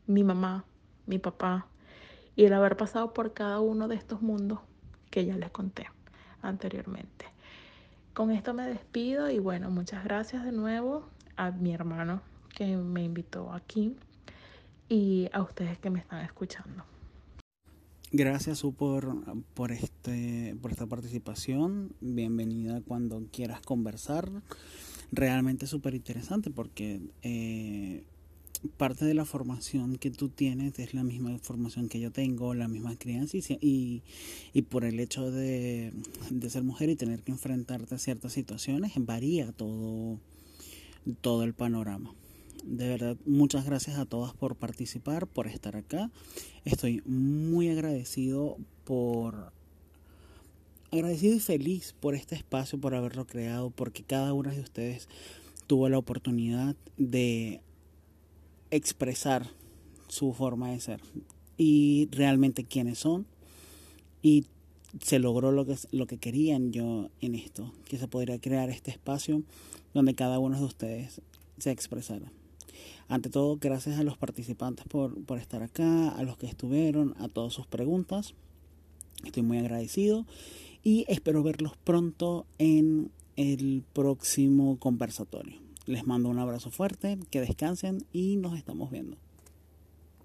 mi mamá, mi papá, y el haber pasado por cada uno de estos mundos que ya les conté anteriormente. Con esto me despido y bueno, muchas gracias de nuevo a mi hermano que me invitó aquí y a ustedes que me están escuchando. Gracias Su por, este, por esta participación. Bienvenida cuando quieras conversar. Realmente súper interesante porque eh, parte de la formación que tú tienes es la misma formación que yo tengo, la misma crianza y, y, por el hecho de, de, ser mujer y tener que enfrentarte a ciertas situaciones varía todo, todo el panorama. De verdad, muchas gracias a todas por participar, por estar acá. Estoy muy agradecido por agradecido y feliz por este espacio, por haberlo creado, porque cada una de ustedes tuvo la oportunidad de expresar su forma de ser y realmente quiénes son y se logró lo que, lo que querían yo en esto, que se podría crear este espacio donde cada uno de ustedes se expresara. Ante todo, gracias a los participantes por, por estar acá, a los que estuvieron, a todas sus preguntas. Estoy muy agradecido y espero verlos pronto en el próximo conversatorio. Les mando un abrazo fuerte, que descansen y nos estamos viendo.